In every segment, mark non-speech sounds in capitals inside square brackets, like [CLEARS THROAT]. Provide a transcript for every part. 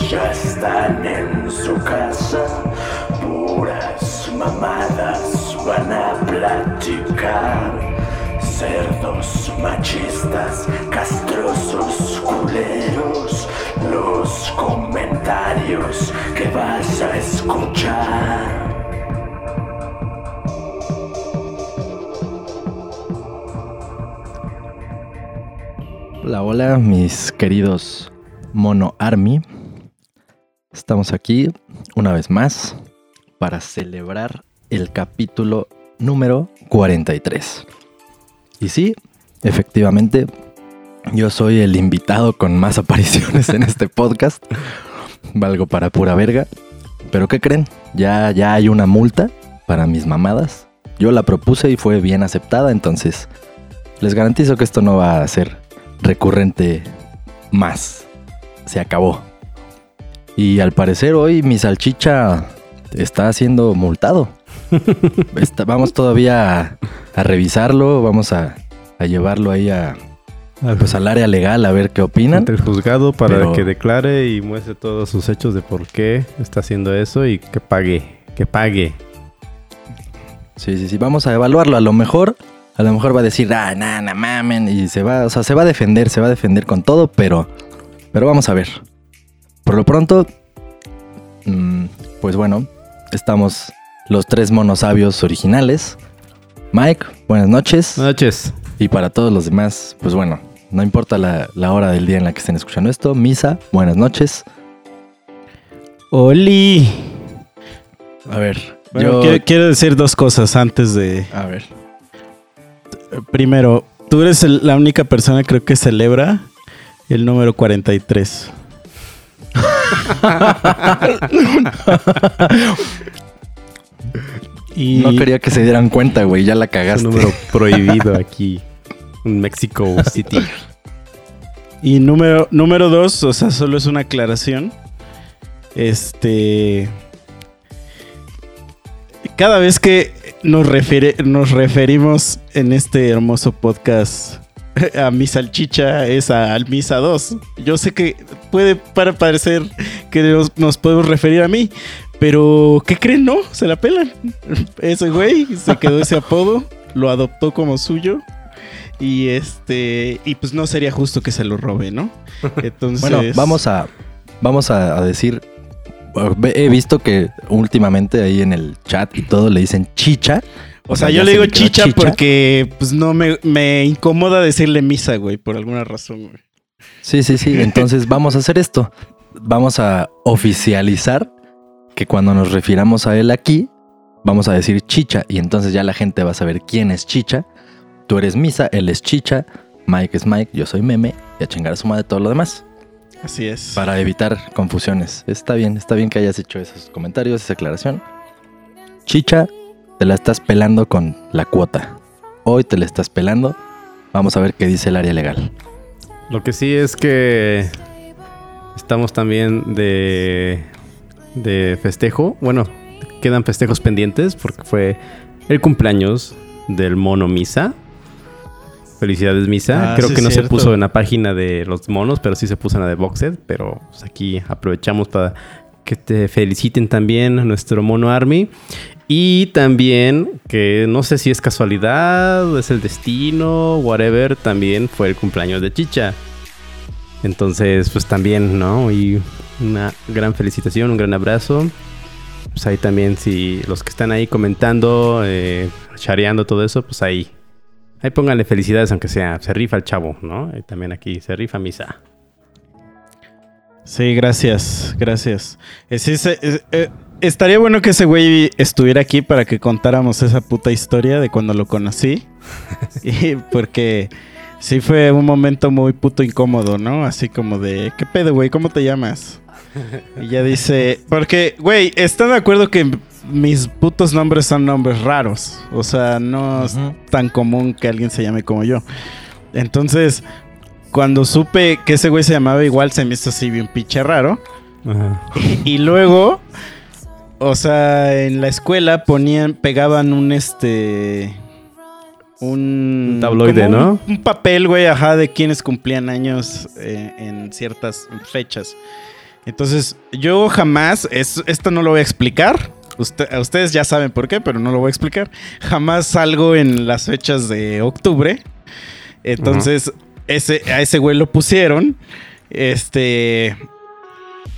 Ya están en su casa, puras mamadas van a platicar. Cerdos machistas, castrosos culeros, los comentarios que vas a escuchar. Hola, hola, mis queridos Mono Army. Estamos aquí una vez más para celebrar el capítulo número 43. Y sí, efectivamente, yo soy el invitado con más [LAUGHS] apariciones en este podcast. Valgo para pura verga. Pero ¿qué creen? Ya, ya hay una multa para mis mamadas. Yo la propuse y fue bien aceptada, entonces les garantizo que esto no va a ser recurrente más. Se acabó. Y al parecer hoy mi salchicha está siendo multado. [LAUGHS] Está- vamos todavía a, a revisarlo, vamos a, a llevarlo ahí a, pues, al área legal a ver qué opinan. ante el juzgado para Pero- que declare y muestre todos sus hechos de por qué está haciendo eso y que pague, que pague. Sí, sí, sí, vamos a evaluarlo. A lo mejor, a lo mejor va a decir, ah, nah, mamen, y se va, o sea, se va a defender, se va a defender con todo, pero, pero vamos a ver. Por lo pronto, mm, pues bueno, estamos los tres monosabios originales. Mike, buenas noches. Buenas noches. Y para todos los demás, pues bueno, no importa la, la hora del día en la que estén escuchando esto. Misa, buenas noches. Oli. A ver, Bueno, yo... quiero, quiero decir dos cosas antes de. A ver. Primero, tú eres el- la única persona, creo que celebra el número 43. [LAUGHS] y No quería que se dieran cuenta, güey, ya la Es cagaste. un número [LAUGHS] prohibido aquí en Mexico City. Y número, número dos, o sea, solo es una aclaración. Este. Cada vez que nos, refiere- nos referimos en este hermoso podcast [LAUGHS] a mi salchicha es a al Misa 2. Yo sé que puede para parecer que nos, nos podemos referir a mí, pero ¿qué creen? No, se la pelan. Ese güey se quedó ese apodo, lo adoptó como suyo. Y este, y pues no sería justo que se lo robe, ¿no? [LAUGHS] Entonces, Bueno, vamos a, vamos a, a decir. ve- He visto que últimamente ahí en el chat y todo le dicen chicha. O sea, yo le digo chicha, porque pues no me, me incomoda decirle misa, güey, por alguna razón, güey. Sí, sí, sí. Entonces vamos a hacer esto. Vamos a oficializar que cuando nos refiramos a él aquí, vamos a decir chicha. Y entonces ya la gente va a saber quién es chicha. Tú eres misa, él es chicha, Mike es Mike, yo soy meme. Y a chingar a su madre todo lo demás. Así es. Para evitar confusiones. Está bien, está bien que hayas hecho esos comentarios, esa aclaración. Chicha, te la estás pelando con la cuota. Hoy te la estás pelando. Vamos a ver qué dice el área legal. Lo que sí es que estamos también de, de festejo. Bueno, quedan festejos pendientes porque fue el cumpleaños del mono Misa. Felicidades Misa. Ah, Creo sí, que no se puso en la página de los monos, pero sí se puso en la de Boxed. Pero pues, aquí aprovechamos para que te feliciten también nuestro mono Army. Y también, que no sé si es casualidad, es el destino, whatever, también fue el cumpleaños de Chicha. Entonces, pues también, ¿no? Y una gran felicitación, un gran abrazo. Pues ahí también, si los que están ahí comentando, eh, chareando todo eso, pues ahí. Ahí pónganle felicidades, aunque sea, se rifa el chavo, ¿no? Y también aquí se rifa misa. Sí, gracias, gracias. Eh, sí, se- eh, eh, estaría bueno que ese güey estuviera aquí para que contáramos esa puta historia de cuando lo conocí. [LAUGHS] y porque sí fue un momento muy puto incómodo, ¿no? Así como de, ¿qué pedo, güey? ¿Cómo te llamas? Y ya dice, porque, güey, ¿están de acuerdo que mis putos nombres son nombres raros? O sea, no es tan común que alguien se llame como yo. Entonces, cuando supe que ese güey se llamaba igual, se me hizo así bien pinche raro. Ajá. [LAUGHS] Y luego, o sea, en la escuela ponían, pegaban un este. Un, Un tabloide, ¿no? Un, un papel, güey, ajá, de quienes cumplían años eh, en ciertas fechas. Entonces, yo jamás, es- esto no lo voy a explicar. Usted- ustedes ya saben por qué, pero no lo voy a explicar. Jamás salgo en las fechas de octubre. Entonces, ese, a ese güey lo pusieron. Este.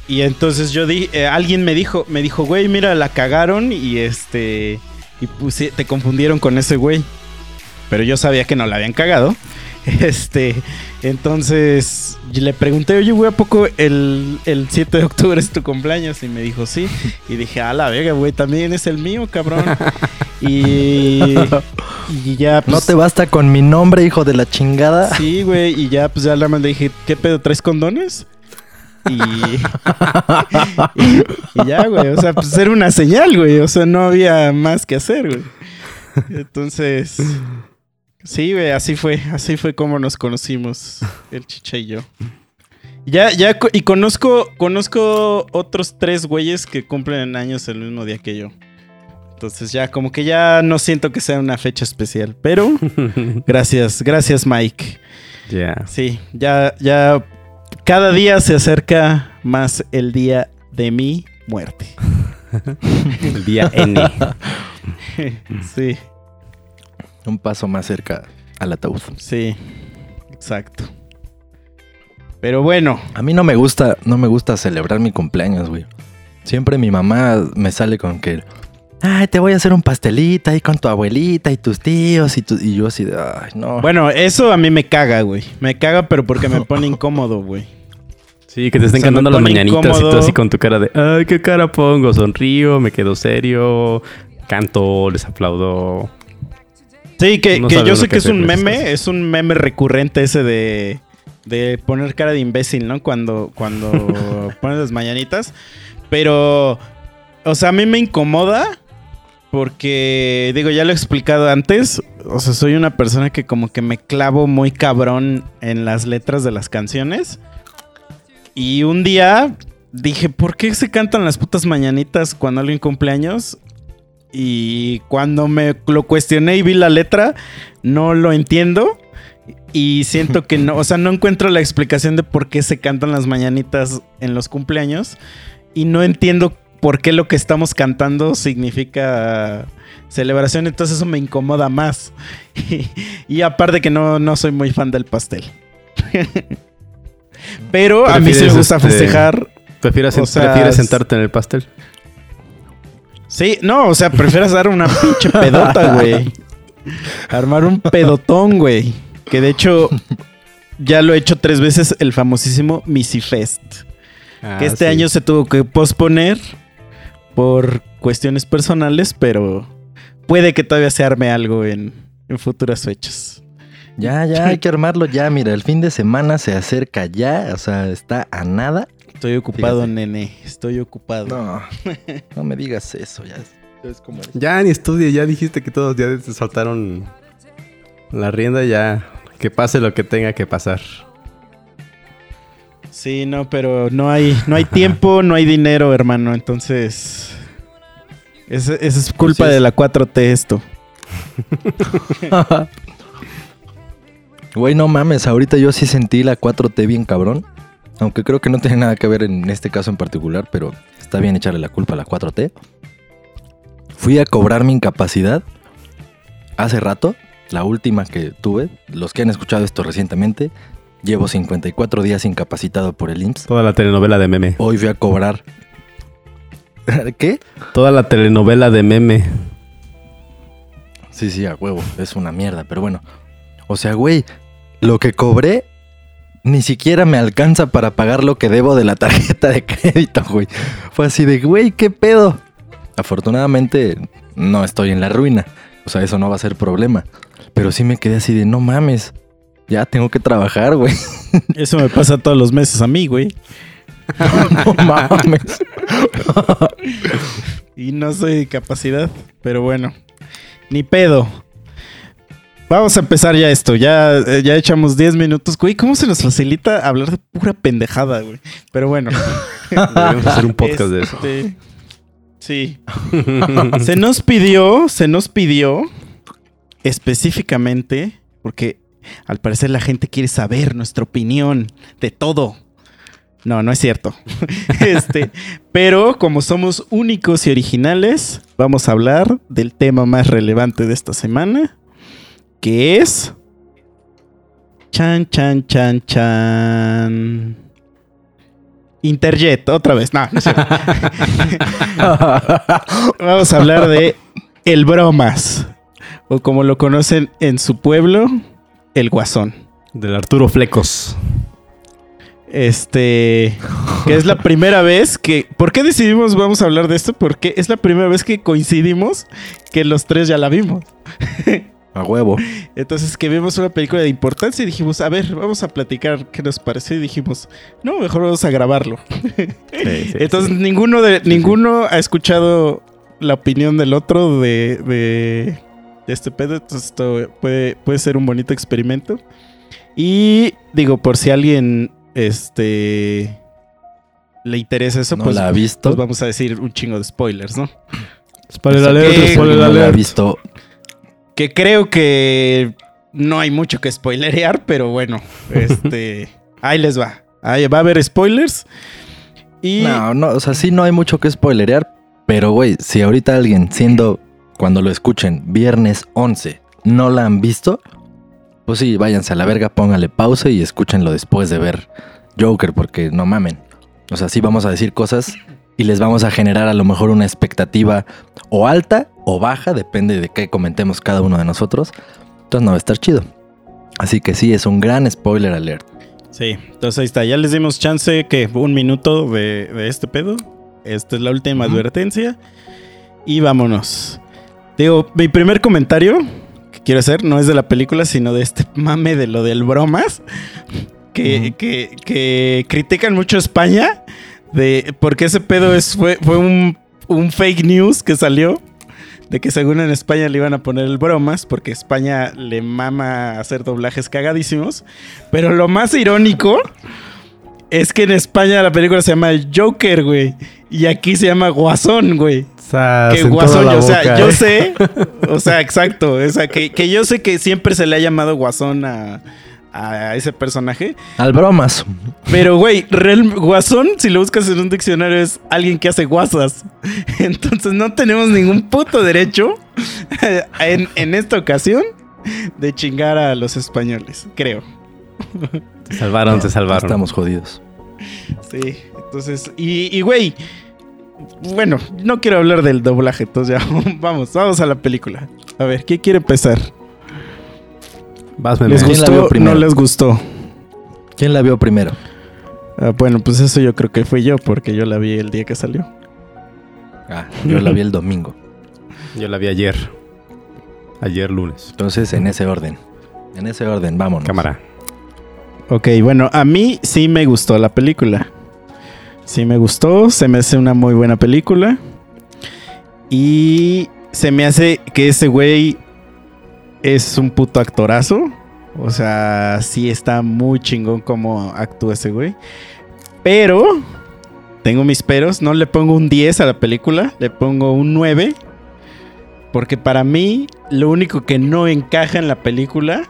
Y entonces yo di, eh, alguien me dijo, me dijo, güey, mira, la cagaron y este. Y pusi- te confundieron con ese güey. Pero yo sabía que no la habían cagado. [LAUGHS] Este. Entonces le pregunté, oye, güey, ¿a poco el, el 7 de octubre es tu cumpleaños? Y me dijo, sí. Y dije, a la verga, güey, también es el mío, cabrón. [LAUGHS] Y, y ya, ¿No pues, te basta con mi nombre, hijo de la chingada? Sí, güey, y ya, pues ya nada más le dije, ¿qué pedo, traes condones? Y, [LAUGHS] y, y ya, güey, o sea, pues era una señal, güey, o sea, no había más que hacer, güey. Entonces, sí, güey, así fue, así fue como nos conocimos, el chicha y yo. Ya, ya, y conozco, conozco otros tres güeyes que cumplen años el mismo día que yo. Entonces ya, como que ya no siento que sea una fecha especial, pero [LAUGHS] gracias, gracias Mike. Ya. Sí, ya, ya, cada día se acerca más el día de mi muerte. El día N. [LAUGHS] Sí, Un paso más cerca al ataúd. sí, exacto. Pero bueno, A mí no me gusta, no me gusta celebrar mi cumpleaños, güey. Siempre mi mamá me sale con que, ay, te voy a hacer un pastelito ahí con tu abuelita y tus tíos y, tu-". y yo así de, ay, no. bueno, eso a mí me caga, güey. Me caga, pero porque me pone incómodo, güey. Sí, que te estén O sea, me cantando las mañanitas y tú así con tu cara de, ay, qué cara pongo, sonrío, me quedo serio, canto, les aplaudo. Sí, que, No que yo sé qué que es un meme, cosas. es un meme recurrente ese de, de poner cara de imbécil, ¿no? Cuando, cuando [LAUGHS] pones las mañanitas. Pero, o sea, a mí me incomoda porque, digo, ya lo he explicado antes. O sea, soy una persona que como que me clavo muy cabrón en las letras de las canciones. Y un día dije, ¿por qué se cantan las putas mañanitas cuando alguien cumpleaños? Y cuando me lo cuestioné y vi la letra, no lo entiendo. Y siento que no, o sea, no encuentro la explicación de por qué se cantan las mañanitas en los cumpleaños. Y no entiendo por qué lo que estamos cantando significa celebración. Entonces eso me incomoda más. [LAUGHS] y aparte que no, no soy muy fan del pastel. [LAUGHS] Pero a mí sí me ¿Prefieres, gusta este, festejar. ¿Prefieres, O sea, prefieres es- sentarte en el pastel? Sí, no, o sea, prefieres dar una pinche pedota, [LAUGHS] güey. Armar un pedotón, güey. Que de hecho, ya lo he hecho tres veces, el famosísimo Missy Fest. Ah, que este año se tuvo que posponer por cuestiones personales, pero puede que todavía se arme algo en, en futuras fechas. Ya, ya, hay que armarlo ya. Mira, el fin de semana se acerca ya. O sea, está a nada. Estoy ocupado, Fíjate. nene. Estoy ocupado. No, no me digas eso. Ya es, es como... Ya ni estudia, ya dijiste que todos ya te saltaron la rienda, ya que pase lo que tenga que pasar. Sí, no, pero no hay, no hay tiempo, no hay dinero, hermano. Entonces, esa es culpa de la 4T esto. [LAUGHS] Güey, no mames, ahorita yo sí sentí la 4T bien cabrón. Aunque creo que no tiene nada que ver en este caso en particular, pero está bien echarle la culpa a la 4T. Fui a cobrar mi incapacidad hace rato, la última que tuve. Los que han escuchado esto recientemente, llevo 54 días incapacitado por el IMSS. Toda la telenovela de meme. Hoy fui a cobrar. [LAUGHS] ¿Qué? Toda la telenovela de meme. Sí, sí, a huevo. Es una mierda, pero bueno. O sea, güey, lo que cobré ni siquiera me alcanza para pagar lo que debo de la tarjeta de crédito, güey. Fue así de, güey, ¿qué pedo? Afortunadamente no estoy en la ruina. O sea, eso no va a ser problema. Pero sí me quedé así de, no mames. Ya tengo que trabajar, güey. Eso me pasa todos los meses a mí, güey. [LAUGHS] No mames. Y no soy de capacidad, pero bueno. Ni pedo. Vamos a empezar ya esto. Ya, eh, ya echamos 10 minutos. Güey, ¿cómo se nos facilita hablar de pura pendejada, güey? Pero bueno. [LAUGHS] Deberíamos hacer un podcast de eso. Este, Sí. Se nos pidió, se nos pidió específicamente, porque al parecer la gente quiere saber nuestra opinión de todo. No, no es cierto. [LAUGHS] este, pero como somos únicos y originales, vamos a hablar del tema más relevante de esta semana, que es chan chan chan chan Interjet, otra vez. No, no es cierto. [LAUGHS] vamos a hablar de el bromas o como lo conocen en su pueblo, el guasón. Del Arturo Flecos. Este, que es la primera vez que... ¿Por qué decidimos vamos a hablar de esto? Porque es la primera vez que coincidimos que los tres ya la vimos. A huevo. Entonces que vimos una película de importancia y dijimos, a ver, vamos a platicar qué nos pareció y dijimos, no, mejor vamos a grabarlo. Sí, sí, Entonces sí. ninguno de ninguno ha escuchado la opinión del otro de, de, de este pedo. Entonces esto puede, puede ser un bonito experimento. Y digo, por si alguien este le interesa eso, No pues, la ha visto. pues vamos a decir un chingo de spoilers, ¿no? Spoiler Pues, alert, spoiler no la ha alert. visto. Que creo que no hay mucho que spoilerear, pero bueno, este [LAUGHS] ahí les va. Ahí va a haber spoilers. Y No, no, o sea, sí no hay mucho que spoilerear, pero güey, si ahorita alguien siendo, cuando lo escuchen, viernes 11, no la han visto, pues sí, váyanse a la verga, pónganle pausa y escúchenlo después de ver Joker, porque no mamen. O sea, sí vamos a decir cosas y les vamos a generar a lo mejor una expectativa o alta o baja, depende de qué comentemos cada uno de nosotros. Entonces no va a estar chido. Así que sí, es un gran spoiler alert. Sí, entonces ahí está. Ya les dimos chance que un minuto de, de este pedo. Esta es la última advertencia. Y vámonos. Digo, mi primer comentario que quiero hacer no es de la película, sino de este [LAUGHS] mame de lo del bromas. Que, Ujú. que, que critican mucho a España. De, porque ese pedo es, fue, fue un, un fake news que salió. De que según en España le iban a poner el bromas. Porque España le mama hacer doblajes cagadísimos. Pero lo más irónico es que en España la película se llama Joker, güey. Y aquí se llama Guasón, güey. Sas Que Guasón, o sea, yo ¿eh? sé. [LAUGHS] O sea, exacto. O sea, que, que yo sé que siempre se le ha llamado Guasón a, a ese personaje. Al bromas. Pero, güey, real- Guasón, si lo buscas en un diccionario, es alguien que hace guasas. [LAUGHS] Entonces no tenemos ningún puto derecho en, en esta ocasión de chingar a los españoles, creo. Se salvaron, se salvaron. Estamos jodidos. Sí, entonces, y, y, güey, bueno, no quiero hablar del doblaje, entonces ya, [LAUGHS] vamos, vamos a la película. A ver, ¿quién quiere empezar? Vas. ¿Les ¿Quién la gustó? vio ¿No primero? les gustó? ¿Quién la vio primero? Ah, bueno, pues eso yo creo que fui yo, porque yo la vi el día que salió. Ah, yo la vi el [LAUGHS] domingo. Yo la vi ayer. Ayer lunes. Entonces, en ese orden. En ese orden, vámonos. Cámara. Ok, bueno, a mí sí me gustó la película. Sí me gustó, se me hace una muy buena película. Y se me hace que ese güey es un puto actorazo. O sea, sí está muy chingón como actúa ese güey. Pero, tengo mis peros, no le pongo un 10 a la película, le pongo un 9. Porque para mí, lo único que no encaja en la película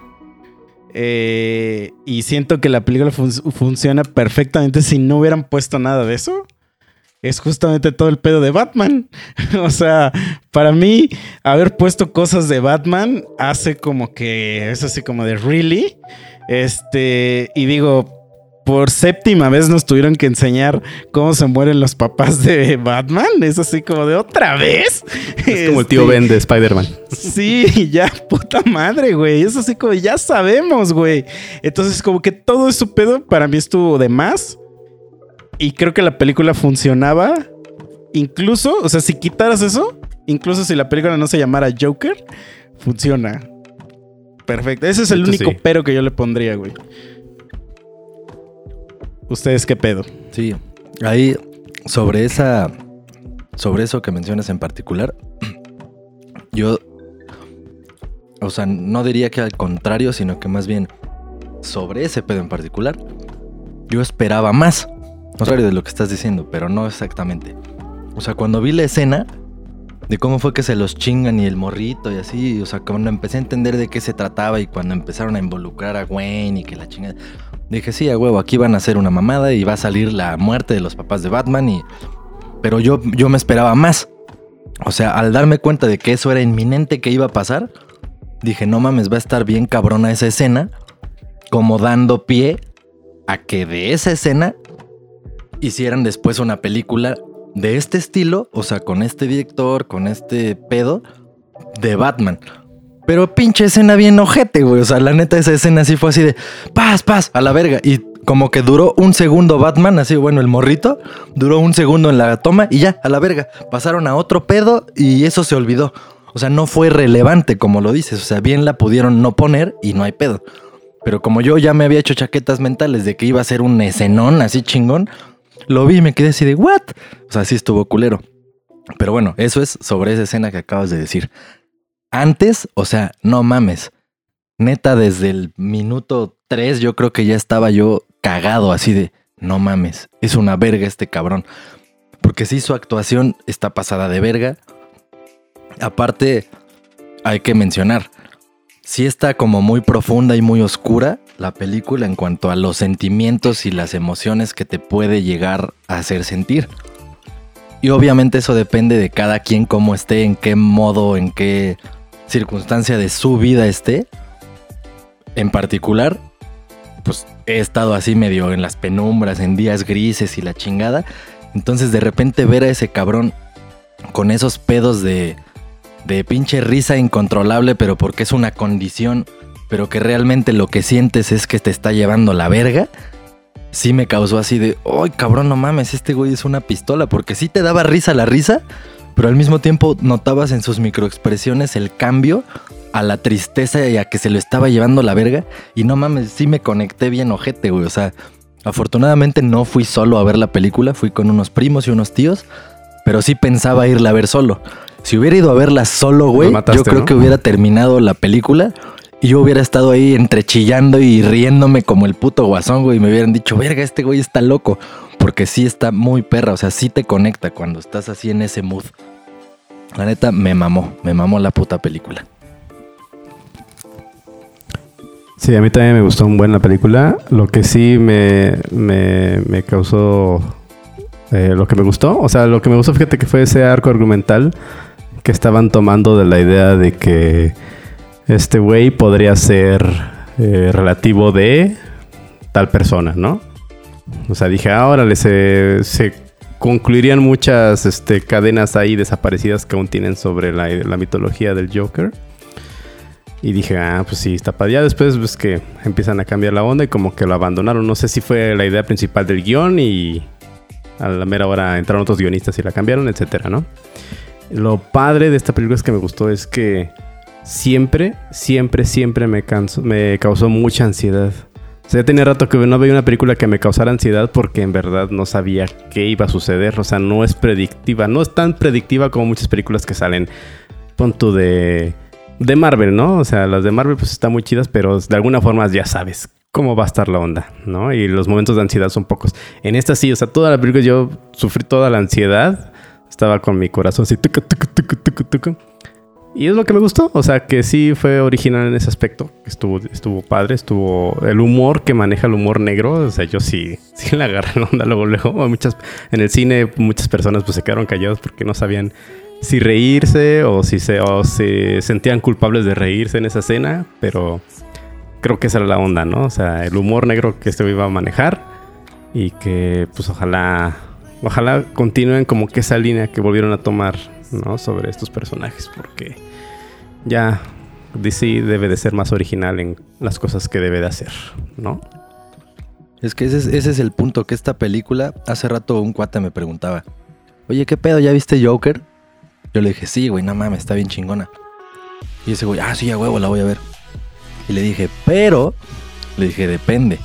eh, y siento que la película fun- funciona perfectamente si no hubieran puesto nada de eso. Es justamente todo el pedo de Batman. [LAUGHS] o sea, para mí, haber puesto cosas de Batman hace como que es así como de really. Este, y digo, por séptima vez nos tuvieron que enseñar cómo se mueren los papás de Batman. Es así como de otra vez. Es como el tío Este, Ben de Spider-Man. Sí, ya, puta madre, güey. Es así como, ya sabemos, güey. Entonces, como que todo ese pedo para mí estuvo de más. Y creo que la película funcionaba. Incluso, o sea, si quitaras eso, incluso si la película no se llamara Joker, funciona. Perfecto. Ese es el Esto único sí. pero que yo le pondría, güey. ¿Ustedes qué pedo? Sí, ahí sobre esa, sobre eso que mencionas en particular, [CLEARS THROAT] yo, o sea, no diría que al contrario, sino que más bien sobre ese pedo en particular, yo esperaba más, contrario de lo que estás diciendo, pero no exactamente. O sea, cuando vi la escena, de cómo fue que se los chingan y el morrito y así. O sea, cuando empecé a entender de qué se trataba y cuando empezaron a involucrar a Wayne y que la chingada. Dije, sí, a huevo, aquí van a hacer una mamada y va a salir la muerte de los papás de Batman y... Pero yo, yo me esperaba más. O sea, al darme cuenta de que eso era inminente que iba a pasar, dije, no mames, va a estar bien cabrona esa escena, como dando pie a que de esa escena hicieran después una película de este estilo, o sea, con este director, con este pedo de Batman. Pero pinche escena bien ojete, güey. O sea, la neta, esa escena sí fue así de paz, paz, a la verga. Y como que duró un segundo Batman, así, bueno, el morrito, duró un segundo en la toma y ya, a la verga. Pasaron a otro pedo y eso se olvidó. O sea, no fue relevante, como lo dices. O sea, bien la pudieron no poner y no hay pedo. Pero como yo ya me había hecho chaquetas mentales de que iba a ser un escenón así chingón, lo vi y me quedé así de, ¿what? O sea, sí estuvo culero. Pero bueno, eso es sobre esa escena que acabas de decir. Antes, o sea, no mames. Neta, desde el minuto 3 yo creo que ya estaba yo cagado así de, no mames, es una verga este cabrón. Porque sí, su actuación está pasada de verga. Aparte, hay que mencionar, sí está como muy profunda y muy oscura la película en cuanto a los sentimientos y las emociones que te puede llegar a hacer sentir. Y obviamente eso depende de cada quien cómo esté, en qué modo, en qué circunstancia de su vida esté. En particular, pues he estado así medio en las penumbras, en días grises y la chingada. Entonces de repente ver a ese cabrón con esos pedos de, de pinche risa incontrolable, pero porque es una condición, pero que realmente lo que sientes es que te está llevando la verga, sí me causó así de, ¡ay cabrón, no mames! Este güey es una pistola, porque sí te daba risa la risa, pero al mismo tiempo notabas en sus microexpresiones el cambio a la tristeza y a que se lo estaba llevando la verga. Y no mames, sí me conecté bien ojete, güey. O sea, afortunadamente no fui solo a ver la película, fui con unos primos y unos tíos, pero sí pensaba irla a ver solo. Si hubiera ido a verla solo, güey, mataste, yo creo ¿no? que hubiera terminado la película y yo hubiera estado ahí entre chillando y riéndome como el puto guasón, güey. Y me hubieran dicho, verga, este güey está loco. Porque sí está muy perra, o sea, sí te conecta cuando estás así en ese mood. La neta, me mamó, me mamó la puta película. Sí, a mí también me gustó un buen la película. Lo que sí me, me, me causó eh, lo que me gustó. O sea, lo que me gustó, fíjate que fue ese arco argumental que estaban tomando de la idea de que este güey podría ser eh, relativo de tal persona, ¿no? O sea, dije, ahora se, se concluirían muchas este, cadenas ahí desaparecidas que aún tienen sobre la, la mitología del Joker. Y dije, ah, pues sí, está padre. Ya después pues que empiezan a cambiar la onda y como que lo abandonaron. No sé si fue la idea principal del guion y a la mera hora entraron otros guionistas y la cambiaron, etcétera, ¿no? Lo padre de esta película es que me gustó es que siempre, siempre, siempre me, canso, me causó mucha ansiedad. O sea, ya tenía rato que no veía una película que me causara ansiedad porque en verdad no sabía qué iba a suceder. O sea, no es predictiva. No es tan predictiva como muchas películas que salen. Punto de de Marvel, ¿no? O sea, las de Marvel pues están muy chidas, pero de alguna forma ya sabes cómo va a estar la onda, ¿no? Y los momentos de ansiedad son pocos. En esta sí, o sea, toda la película yo sufrí toda la ansiedad. Estaba con mi corazón así, tucu, tucu, tucu. Y es lo que me gustó, o sea, que sí fue original en ese aspecto. Estuvo, estuvo padre, estuvo el humor que maneja el humor negro. O sea, yo sí, [LAUGHS] sí le agarré la onda luego, luego. Muchas, en el cine muchas personas pues se quedaron callados porque no sabían si reírse o si se o se sentían culpables de reírse en esa escena, pero creo que esa era la onda, ¿no? O sea, el humor negro que este iba a manejar y que pues ojalá ojalá continúen como que esa línea que volvieron a tomar, ¿no? Sobre estos personajes, porque ya DC debe de ser más original en las cosas que debe de hacer, ¿no? Es que ese es, ese es el punto, que esta película, hace rato un cuate me preguntaba, oye, ¿qué pedo? ¿Ya viste Joker? Yo le dije, sí, güey, no mames, está bien chingona. Y ese güey, ah, sí, a huevo, la voy a ver. Y le dije, pero, le dije, depende.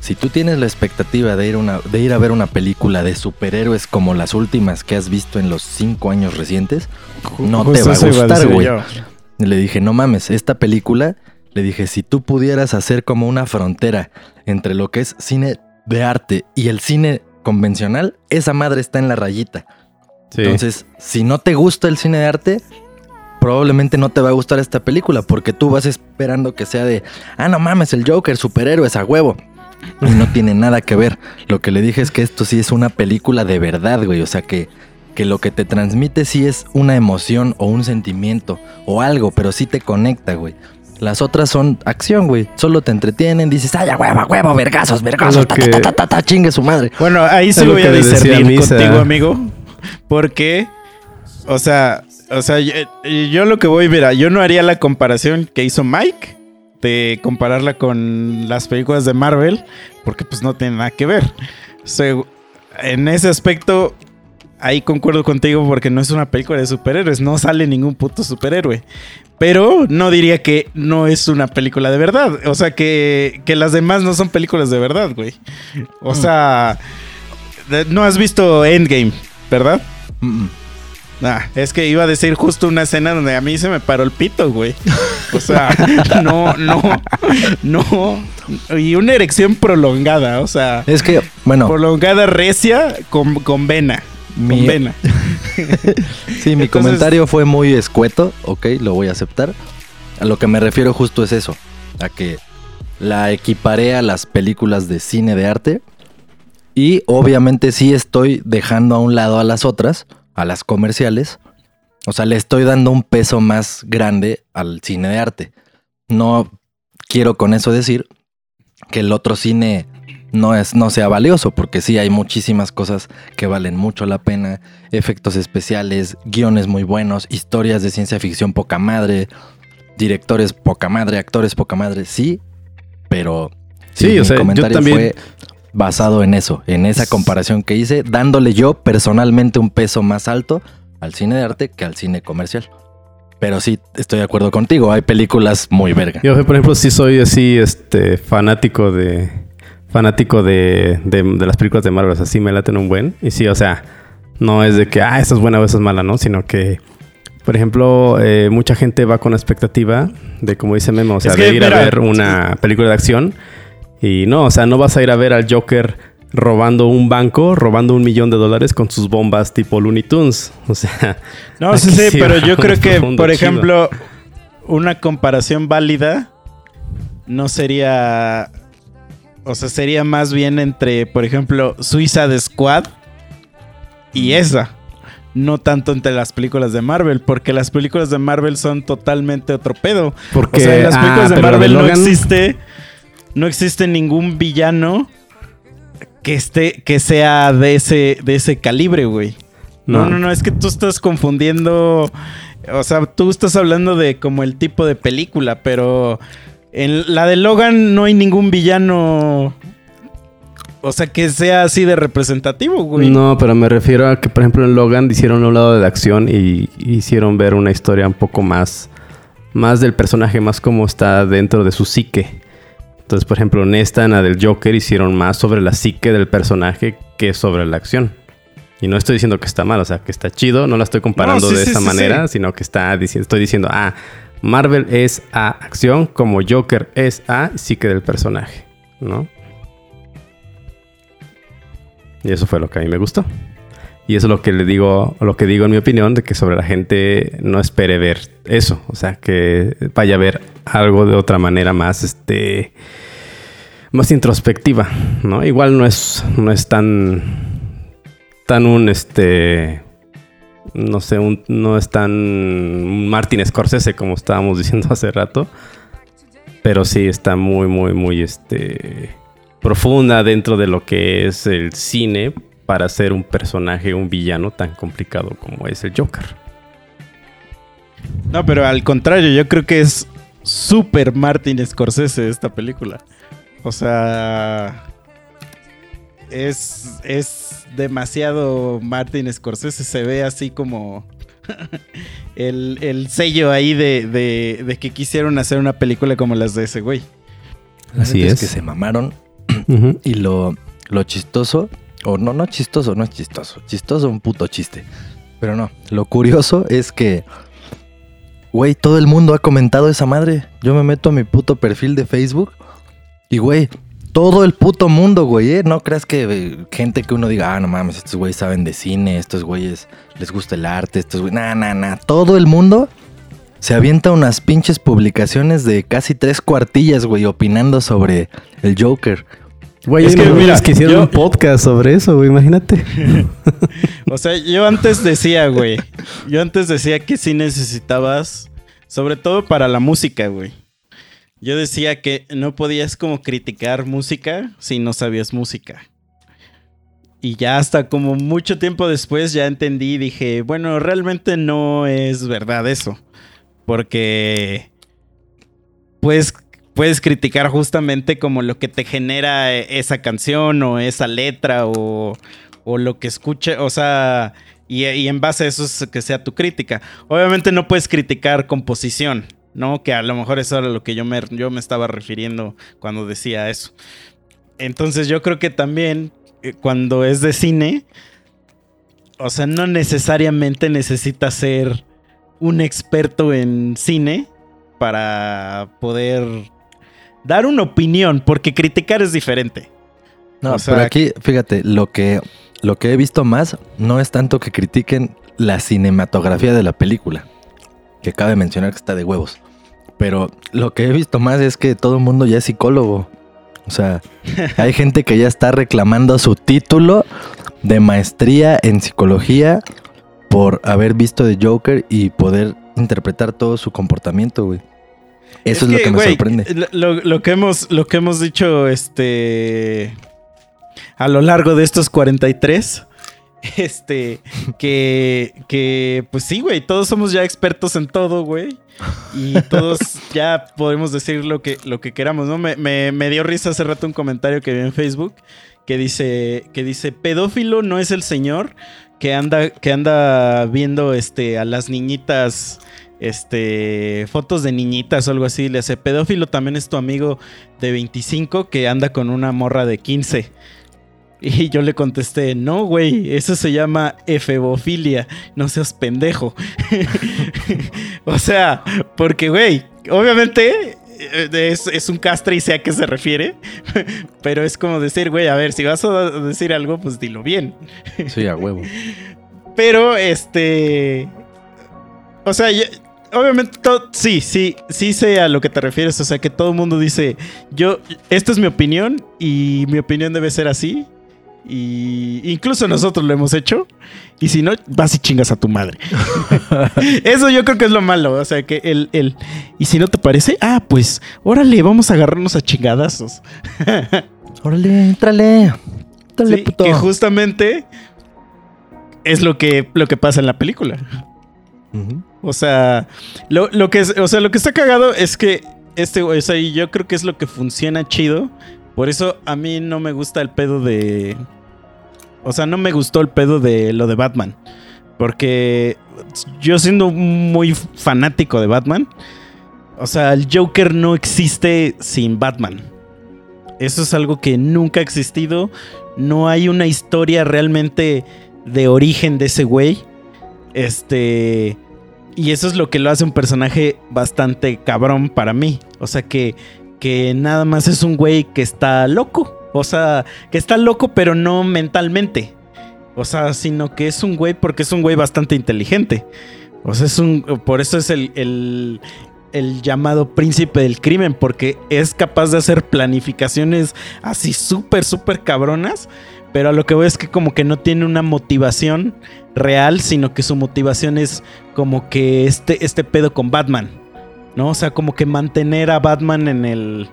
Si tú tienes la expectativa de ir, una, de ir a ver una película de superhéroes como las últimas que has visto en los cinco años recientes, no te va a gustar, güey. Y Le dije, no mames, esta película, le dije, si tú pudieras hacer como una frontera entre lo que es cine de arte y el cine convencional, esa madre está en la rayita. Sí. Entonces, si no te gusta el cine de arte, probablemente no te va a gustar esta película porque tú vas esperando que sea de, ah, no mames, el Joker, superhéroes a huevo. Y no tiene nada que ver. Lo que le dije es que esto sí es una película de verdad, güey. O sea que, que lo que te transmite sí es una emoción o un sentimiento o algo, pero sí te conecta, güey. Las otras son acción, güey. Solo te entretienen, dices, ay, a huevo, huevo, vergazos, vergazos, ta, que- ta, ta, ta, ta, chingue su madre. Bueno, ahí sí voy a discernir Misa. contigo, amigo. Porque, o sea, o sea, yo, yo lo que voy, mira, yo no haría la comparación que hizo Mike de compararla con las películas de Marvel, porque pues no tiene nada que ver. En ese aspecto, ahí concuerdo contigo porque no es una película de superhéroes, no sale ningún puto superhéroe. Pero no diría que no es una película de verdad. O sea, que, que las demás no son películas de verdad, güey. O sea, no has visto Endgame, ¿verdad? Mm, mm. Ah, es que iba a decir justo una escena donde a mí se me paró el pito, güey. O sea, [LAUGHS] no, no, no. Y una erección prolongada, o sea, Es que, bueno, prolongada recia con, con vena. Mi- Con vena. [LAUGHS] Sí, mi Entonces- comentario fue muy escueto, ok, lo voy a aceptar. A lo que me refiero justo es eso, a que la equiparé a las películas de cine de arte y obviamente sí estoy dejando a un lado a las otras, a las comerciales. O sea, le estoy dando un peso más grande al cine de arte. No quiero con eso decir que el otro cine no es no sea valioso, porque sí hay muchísimas cosas que valen mucho la pena, efectos especiales, guiones muy buenos, historias de ciencia ficción poca madre, directores poca madre, actores poca madre, sí, pero Sí, mi o sea, yo comentario también- fue basado en eso, en esa comparación que hice, dándole yo personalmente un peso más alto al cine de arte que al cine comercial. Pero sí, estoy de acuerdo contigo, hay películas muy verga. Yo, por ejemplo, sí soy así, este, fanático de. Fanático de, de, de las películas de Marvel. O sea, sí me laten un buen. Y sí, o sea, no es de que, ah, esta es buena o esta es mala, ¿no? Sino que, por ejemplo, eh, mucha gente va con la expectativa de, como dice Memo, o sea, Es que, de ir mira, a ver una película de acción. Y no, o sea, no vas a ir a ver al Joker robando un banco, robando un millón de dólares con sus bombas tipo Looney Tunes. O sea, No, sí, [LAUGHS] sí, pero yo creo que, por chido. ejemplo, una comparación válida no sería. O sea, sería más bien entre, por ejemplo, Suicide Squad y esa. No tanto entre las películas de Marvel, porque las películas de Marvel son totalmente otro pedo. porque. o sea, en las ah, películas de Marvel no existe. No existe ningún villano que esté. que sea de ese. de ese calibre, güey. No, no, no, es que tú estás confundiendo. O sea, tú estás hablando de como el tipo de película, pero en la de Logan no hay ningún villano. O sea, que sea así de representativo, güey. No, pero me refiero a que, por ejemplo, en Logan hicieron un lado de la acción y hicieron ver una historia un poco más, más del personaje, más como está dentro de su psique. Entonces, por ejemplo, en esta, en la del Joker, hicieron más sobre la psique del personaje que sobre la acción. Y no estoy diciendo que está mal, o sea, que está chido, no la estoy comparando No, sí, de sí, esa sí, manera, sino que está estoy diciendo, ah, Marvel es a acción como Joker es a psique del personaje, ¿no? Y eso fue lo que a mí me gustó. Y eso es lo que le digo, lo que digo en mi opinión, de que sobre la gente no espere ver eso. O sea, que vaya a ver algo de otra manera más, este, más introspectiva, ¿no? Igual no es, no es tan, tan un, este, no sé, un- no es tan Martin Scorsese como estábamos [LAUGHS] diciendo hace rato. Pero sí está muy, muy, muy, este, profunda dentro de lo que es el cine para ser un personaje, un villano tan complicado como es el Joker. No, pero al contrario, yo creo que es súper Martin Scorsese esta película. O sea, es, es demasiado Martin Scorsese. Se ve así como [LAUGHS] el, el sello ahí de, de- de que quisieron hacer una película como las de ese güey. La Así neta es. que se mamaron [CLEARS THROAT] y lo, lo chistoso, o no, no chistoso, no es chistoso. Chistoso un puto chiste. Pero no, lo curioso es que, güey, todo el mundo ha comentado esa madre. Yo me meto a mi puto perfil de Facebook y, güey, Todo el puto mundo, güey, ¿eh? No creas que eh, gente que uno diga, ah, no mames, estos güeyes saben de cine, estos güeyes les gusta el arte, estos güeyes. Nah, nah, nah. Todo el mundo se avienta unas pinches publicaciones de casi tres cuartillas, güey, opinando sobre el Joker. Güey, Es es que, que, mira, que hicieron yo- un podcast sobre eso, güey, imagínate. [LAUGHS] O sea, yo antes decía, güey. Yo antes decía que sí necesitabas, sobre todo para la música, güey. Yo decía que no podías como criticar música si no sabías música. Y ya hasta como mucho tiempo después ya entendí y dije, bueno, realmente no es verdad eso. Porque puedes, puedes criticar justamente como lo que te genera esa canción o esa letra o, o lo que escuche, o sea, y, y en base a eso es que sea tu crítica. Obviamente no puedes criticar composición, ¿no? Que a lo mejor eso era lo que yo me, yo me estaba refiriendo cuando decía eso. Entonces yo creo que también eh, cuando es de cine, o sea, no necesariamente necesitas ser un experto en cine para poder dar una opinión, porque criticar es diferente. No, O sea, pero aquí, fíjate, lo que, lo que he visto más no es tanto que critiquen la cinematografía de la película, que cabe mencionar que está de huevos. Pero lo que he visto más es que todo el mundo ya es psicólogo. O sea, [LAUGHS] hay gente que ya está reclamando su título de maestría en psicología por haber visto de Joker y poder interpretar todo su comportamiento, güey. Eso es, lo que me sorprende. Lo, lo que hemos, lo que hemos dicho este, a lo largo de estos 43, [LAUGHS] este, que, que pues sí, güey, todos somos ya expertos en todo, güey. Y todos [LAUGHS] ya podemos decir lo que, lo que queramos, ¿no? Me, me- me dio risa hace rato un comentario que vi en Facebook que dice, que dice, pedófilo no es el señor que anda, que anda viendo este, a las niñitas este, fotos de niñitas o algo así. Le hace pedófilo también es tu amigo de 25 que anda con una morra de 15. Y yo le contesté, no, güey, eso se llama efebofilia, no seas pendejo. [LAUGHS] o sea, porque, güey, obviamente eh, es, es un castre y sé a qué se refiere, [LAUGHS] pero es como decir, güey, a ver, si vas a decir algo, pues dilo bien. [LAUGHS] Sí, a huevo. Pero, este. O sea, ya- obviamente, sí, sí, sí sé a lo que te refieres. O sea, que todo el mundo dice, yo, esta es mi opinión y mi opinión debe ser así. Y incluso nosotros lo hemos hecho. Y si no, vas y chingas a tu madre. [LAUGHS] Eso yo creo que es lo malo. O sea, que el, el. Y si no te parece, ah, pues, órale, vamos a agarrarnos a chingadazos. [LAUGHS] Órale, entrale. Sí, puto. que justamente es lo que, lo que pasa en la película. O sea, lo, lo que es, o sea, lo que está cagado es que este, güey, o sea, y yo creo que es lo que funciona chido. Por eso a mí no me gusta el pedo de. O sea, no me gustó el pedo de lo de Batman. Porque yo siendo muy fanático de Batman, o sea, el Joker no existe sin Batman. Eso es algo que nunca ha existido. No hay una historia realmente de origen de ese güey. Este. Y eso es lo que lo hace un personaje bastante cabrón para mí. O sea que, que nada más es un güey que está loco. O sea, que está loco pero no mentalmente. O sea, sino que es un güey porque es un güey bastante inteligente. O sea, es un... Por eso es el, el, el llamado príncipe del crimen. Porque es capaz de hacer planificaciones así súper, súper cabronas. Pero a lo que voy es que como que no tiene una motivación real, sino que su motivación es como que este, este pedo con Batman. ¿No? O sea, como que mantener a Batman en el.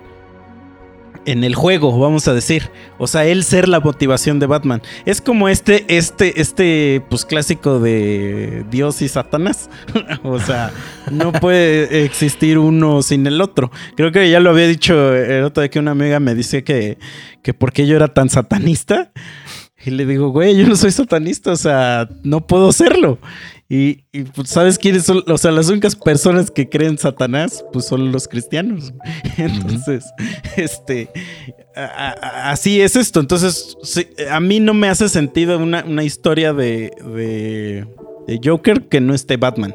En el juego, vamos a decir. O sea, él ser la motivación de Batman. Es como este, este, este, pues clásico de Dios y Satanás. [LAUGHS] o sea, no puede existir uno sin el otro. Creo que ya lo había dicho el otro día que una amiga me dice que, que por qué yo era tan satanista. Y le digo, güey, yo no soy satanista, o sea, no puedo serlo. Y, y, pues, ¿sabes quiénes son? O sea, las únicas personas que creen en Satanás, pues son los cristianos. [LAUGHS] Entonces, este, a- a- así es esto. Entonces, sí, a mí no me hace sentido una, una historia de, de, de Joker que no esté Batman.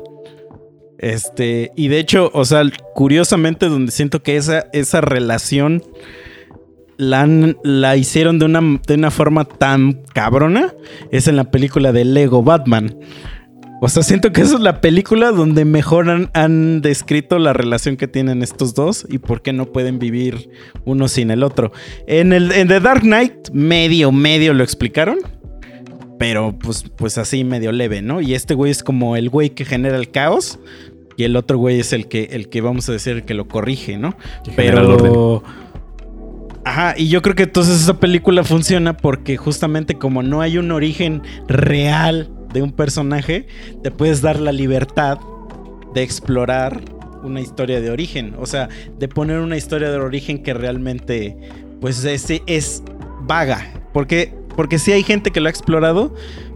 Este, y de hecho, o sea, curiosamente, donde siento que esa, esa relación la, la hicieron de una, de una forma tan cabrona es en la película de Lego Batman. O sea, siento que esa es la película donde mejor han, han descrito la relación que tienen estos dos y por qué no pueden vivir uno sin el otro. En, el, en The Dark Knight, medio, medio lo explicaron. Pero pues, pues así medio leve, ¿no? Y este güey es como el güey que genera el caos. Y el otro güey es el que, el que vamos a decir, el que lo corrige, ¿no? Que Pero. Ajá, y yo creo que entonces esa película funciona porque justamente como no hay un origen real de un personaje, te puedes dar la libertad de explorar una historia de origen. O sea, de poner una historia de origen que realmente, pues, es, es vaga. Porque, porque sí hay gente que lo ha explorado,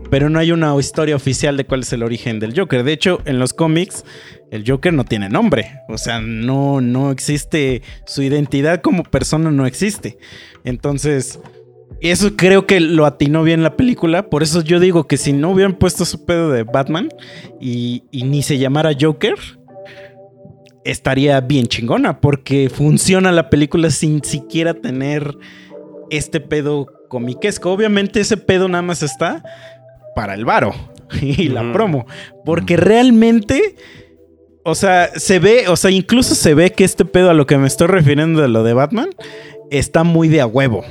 pero no hay una historia oficial de cuál es el origen del Joker. De hecho, en los cómics, el Joker no tiene nombre. O sea, no, no existe. Su identidad como persona no existe. Entonces, eso creo que lo atinó bien la película. Por eso yo digo que si no hubieran puesto su pedo de Batman y, y ni se llamara Joker, estaría bien chingona. Porque funciona la película sin siquiera tener este pedo comiquesco. Obviamente ese pedo nada más está para el varo [LAUGHS] y la promo. Porque realmente, o sea, se ve, o sea, incluso se ve que este pedo a lo que me estoy refiriendo de lo de Batman está muy de a huevo.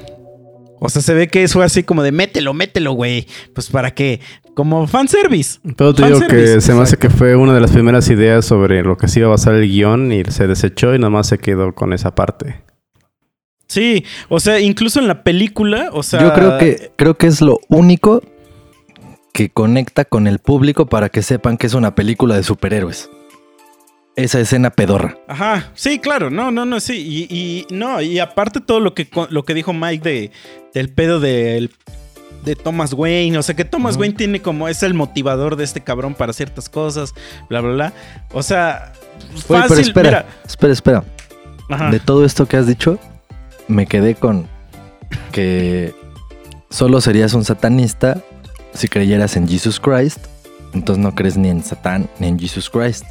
O sea, se ve que eso así como de mételo, mételo, güey. Pues para qué, como fanservice. Pero te digo que se me hace que fue una de las primeras ideas sobre lo que se iba a basar el guion y se desechó y nada más se quedó con esa parte. Sí, o sea, incluso en la película, o sea. Yo creo que, creo que es lo único que conecta con el público para que sepan que es una película de superhéroes. Esa escena pedorra. Ajá, sí, claro, no, no, no, sí. Y, y no, y aparte todo lo que, lo que dijo Mike de, del pedo del- de Thomas Wayne, o sea que Thomas. Wayne tiene como, es el motivador de este cabrón para ciertas cosas, bla, bla, bla. O sea, Oye, fácil, pero espera, mira. espera, espera. Ajá. De todo esto que has dicho, me quedé con que solo serías un satanista si creyeras en Jesus Christ. Entonces no crees ni en Satán ni en Jesus Christ.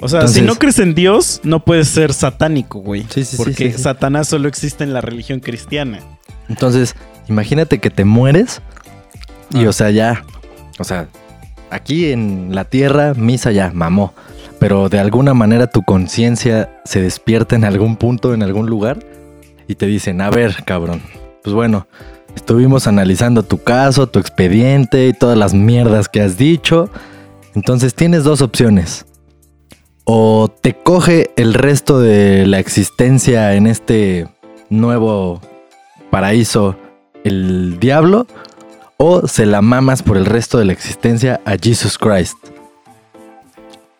O sea, Entonces- si no crees en Dios, no puedes ser satánico, güey. Sí, sí, sí, Porque sí, sí. Satanás solo existe en la religión cristiana. Entonces, imagínate que te mueres y, Ah. o sea, ya, o sea, aquí en la tierra, misa ya, mamó. Pero de alguna manera tu conciencia se despierta en algún punto, en algún lugar, y te dicen, a ver, cabrón, pues bueno, estuvimos analizando tu caso, tu expediente y todas las mierdas que has dicho. Entonces tienes dos opciones. O te coge el resto de la existencia en este nuevo paraíso el diablo o se la mamas por el resto de la existencia a Jesus Christ.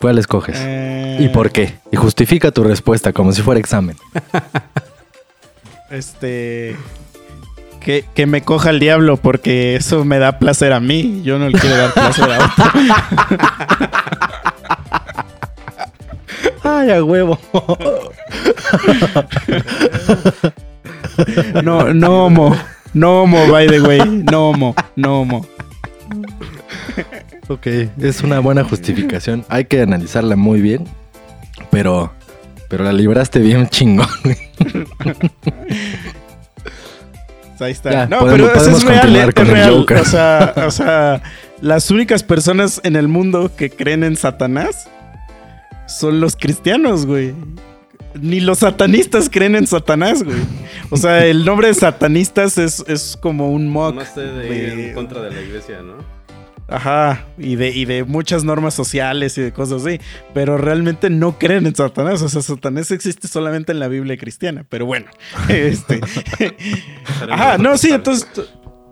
¿Cuál escoges? Eh, ¿Y por qué? Y justifica tu respuesta como si fuera examen. [LAUGHS] Este. Que, que me coja el diablo porque eso me da placer a mí. Yo no le quiero dar placer a otro. [LAUGHS] Ay, a huevo. No, no homo. No homo, by the way. No homo. No homo. ok, es una buena justificación. Hay que analizarla muy bien. Pero, pero la libraste bien chingón. Ahí está. Ya, no, podemos- pero eso es real, con es el real. Joker. O sea, o sea, las únicas personas en el mundo que creen en Satanás son los cristianos, güey. Ni los satanistas creen en Satanás, güey. O sea, el nombre de satanistas es, es como un mock. de- contra de la iglesia, ¿no? Ajá, y de, y de muchas normas sociales y de cosas así. Pero realmente no creen en Satanás. O sea, Satanás existe solamente en la Biblia cristiana. Pero bueno, [LAUGHS] este. [LAUGHS] [LAUGHS] Ajá, no, sí, entonces.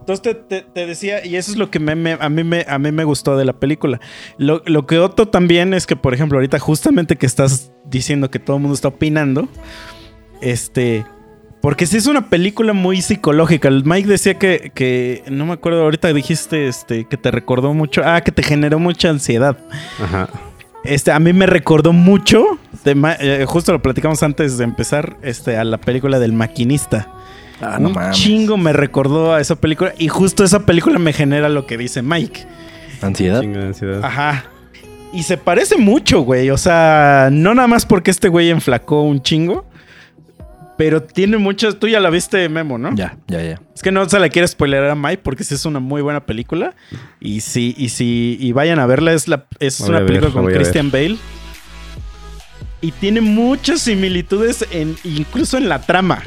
Entonces te, te- te decía, y eso es lo que me- me- a, mí me, a mí me gustó de la película. Lo, lo que otro también es que, por ejemplo, ahorita justamente que estás diciendo que todo el mundo está opinando, este, porque sí es una película muy psicológica. Mike decía que, que no me acuerdo, ahorita dijiste este, que te recordó mucho, ah, que te generó mucha ansiedad. Ajá. Este, a mí me recordó mucho, de eh, justo lo platicamos antes de empezar, este, a la película del maquinista. Ah, Un chingo me recordó a esa película y justo esa película me genera lo que dice Mike. Ansiedad. Chingo de ansiedad. Ajá. Y se parece mucho, güey. O sea, no nada más porque este güey enflacó un chingo. Pero tiene muchas. Tú ya la viste, Memo, ¿no? Ya, ya, ya. Es que no se la quiero spoiler a Mike porque sí es una muy buena película. Y sí, y sí, y vayan a verla. Es, la, es Voy una ver, película la con. Christian Bale. Y tiene muchas similitudes en, incluso en la trama.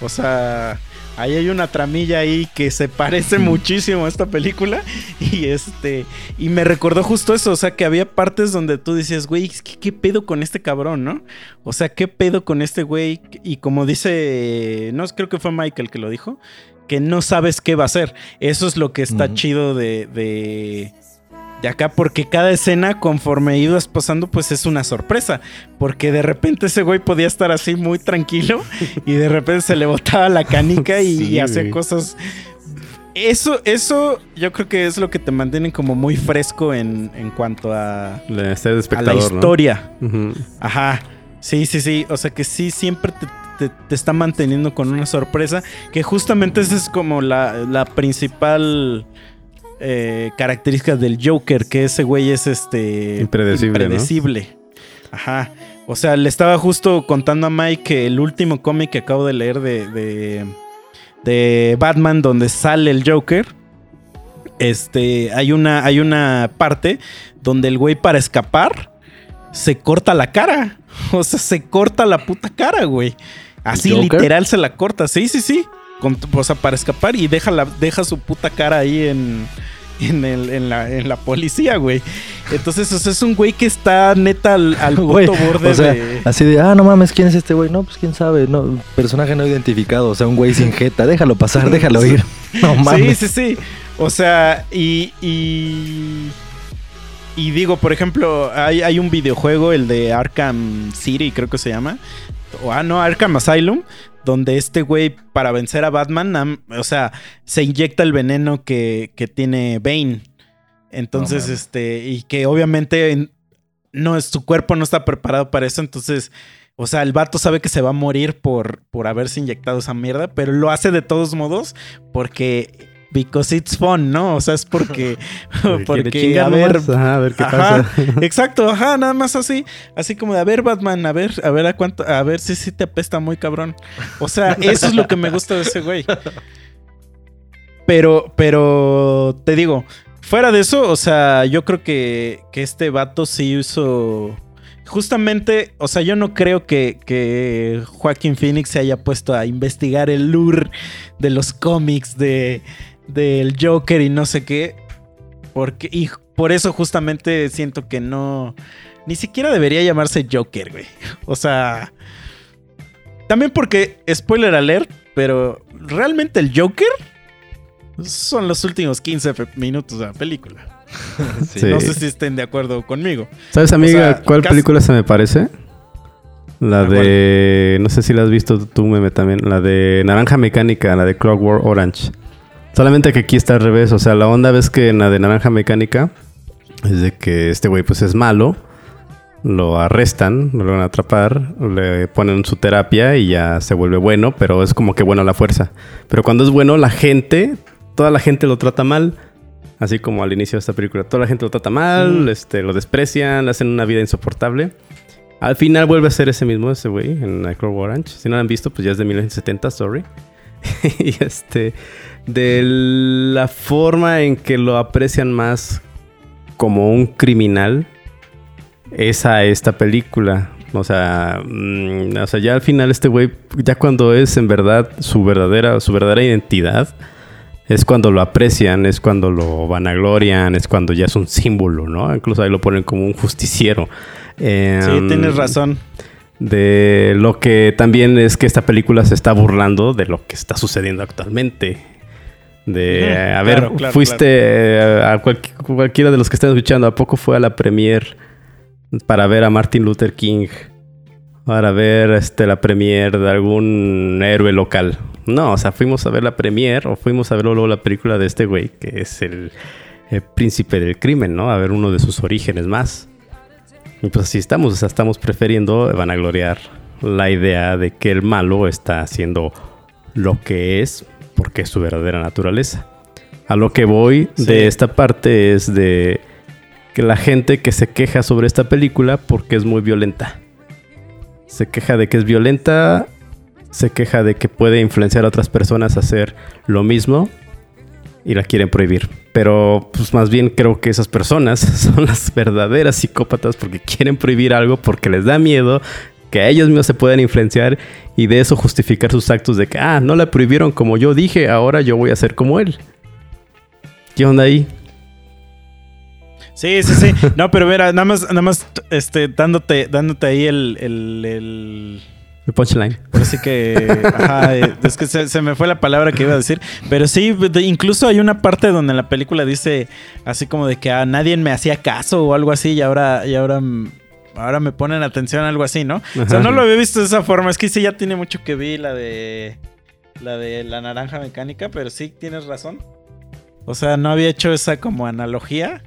O sea, ahí hay una tramilla ahí que se parece muchísimo a esta película. [LAUGHS] Y este. Y me recordó justo eso. O sea, que había partes donde tú decías, güey, ¿qué, qué pedo con este cabrón, no? O sea, ¿qué pedo con este güey? Y como dice. No, creo que fue Michael que lo dijo. Que no sabes qué va a hacer. Eso es lo que está chido de. de de acá porque cada escena conforme ibas pasando pues es una sorpresa porque de repente ese güey podía estar así muy tranquilo y de repente se le botaba la canica y, [LAUGHS] Sí, y hacía cosas eso eso yo creo que es lo que te mantiene como muy fresco en, en cuanto a, Le- a la historia. Ajá. Sí, sí, sí. O sea que sí, siempre te, te- te está manteniendo con una sorpresa. Que justamente esa es como la, la principal eh, característica del Joker. Que ese güey es este. Impredecible, ¿no? impredecible. Ajá. O sea, le estaba justo contando a Mike que el último cómic que acabo de leer de, de, de Batman, donde sale el Joker. Este, hay una, hay una parte donde el güey para escapar se corta la cara. [LAUGHS] O sea, se corta la puta cara, güey. Así literal se la corta. Sí, sí, sí. Con- o sea, para escapar y deja, la, deja su puta cara ahí en, en, el- en la, en la policía, güey. Entonces, o sea, es un güey que está neta al, al [LAUGHS] puto Güey, borde o sea, de. así de, ah, no mames, ¿quién es este güey? No, pues quién sabe, no, personaje no identificado, o sea, un güey sin jeta, déjalo pasar, [LAUGHS] déjalo ir. No Sí, mames. sí, sí. O sea, y. Y, y digo, por ejemplo, hay, hay un videojuego, el de Arkham City, creo que se llama. O, ah, no, Arkham Asylum. Donde este güey, para vencer a Batman, o sea, se inyecta el veneno que, que tiene Bane. Entonces, No este, y que obviamente en- no, su cuerpo no está preparado para eso. Entonces, o sea, el vato sabe que se va a morir por, por haberse inyectado esa mierda, pero lo hace de todos modos porque because it's fun, ¿no? O sea, es porque [LAUGHS] [LAUGHS] porque a ver. Ajá, a ver qué Ajá, pasa. [LAUGHS] exacto, ajá, nada más así, así como de a ver Batman, a ver, a ver a cuánto, a ver si sí te apesta muy cabrón. O sea, eso es lo que me gusta de ese güey. Pero, pero te digo, fuera de eso, o sea, yo creo que, que este vato sí hizo. Justamente, o sea, yo no creo que, que Joaquín Phoenix se haya puesto a investigar el lure de los cómics de del Joker y no sé qué. Porque, y por eso justamente siento que no. Ni siquiera debería llamarse Joker, güey. O sea. También porque, spoiler alert, pero realmente el Joker son los últimos 15 fe- minutos de la película. [LAUGHS] Sí. No sé si estén de acuerdo conmigo. ¿Sabes, amiga, sea, cuál casi- película se me parece? La ¿A de. No sé si la has visto tú, meme también. La de Naranja Mecánica, la de Clockwork Orange. Solamente que aquí está al revés. O sea, la onda ves que en la de Naranja Mecánica es de que este güey, pues es malo. Lo arrestan, lo van a atrapar, le ponen su terapia y ya se vuelve bueno, pero es como que bueno a la fuerza. Pero cuando es bueno, la gente, toda la gente lo trata mal. Así como al inicio de esta película. Toda la gente lo trata mal, Mm. este, lo desprecian, le hacen una vida insoportable. Al final vuelve a ser ese mismo, ese güey, en Nightcrawler Orange. Si no lo han visto, pues ya es de 1970, sorry. [LAUGHS] y este, de la forma en que lo aprecian más como un criminal, es a esta película. O sea, mm, o sea, ya al final este güey, ya cuando es en verdad su verdadera, su verdadera identidad, es cuando lo aprecian, es cuando lo vanaglorian, es cuando ya es un símbolo, ¿no? Incluso ahí lo ponen como un justiciero. Sí, Em, tienes razón. De lo que también es que esta película se está burlando de lo que está sucediendo actualmente. De, a ver, claro, claro, fuiste eh, a cual- cualquiera de los que están escuchando, ¿a poco fue a la premier para ver a Martin Luther King? Para ver este, la premier de algún héroe local. No, o sea, fuimos a ver la premier o fuimos a ver luego la película de este güey, que es el, el príncipe del crimen, ¿no? A ver uno de sus orígenes más. Y pues así estamos, o sea, estamos prefiriendo vanagloriar la idea de que el malo está haciendo lo que es porque es su verdadera naturaleza. A lo que voy Sí. de esta parte es de que la gente que se queja sobre esta película porque es muy violenta. Se queja de que es violenta se queja de que puede influenciar a otras personas a hacer lo mismo y la quieren prohibir. Pero pues más bien creo que esas personas [LAUGHS] son las verdaderas psicópatas porque quieren prohibir algo porque les da miedo que a ellos mismos se pueden influenciar y de eso justificar sus actos de que, ah, no la prohibieron como yo dije, ahora yo voy a ser como él. ¿Qué onda ahí? Sí, sí, sí. No, pero mira, nada más, nada más este, dándote, dándote ahí el El punchline. Ahora sí que. Ajá, es que se, se me fue la palabra que iba a decir. Pero sí, incluso hay una parte donde en la película dice así como de que a nadie me hacía caso o algo así y ahora, y ahora, ahora me ponen atención, algo así, ¿no? O sea, no lo había visto de esa forma. Es que sí, ya tiene mucho que vi la de. La de la naranja mecánica, pero sí tienes razón. O sea, no había hecho esa como analogía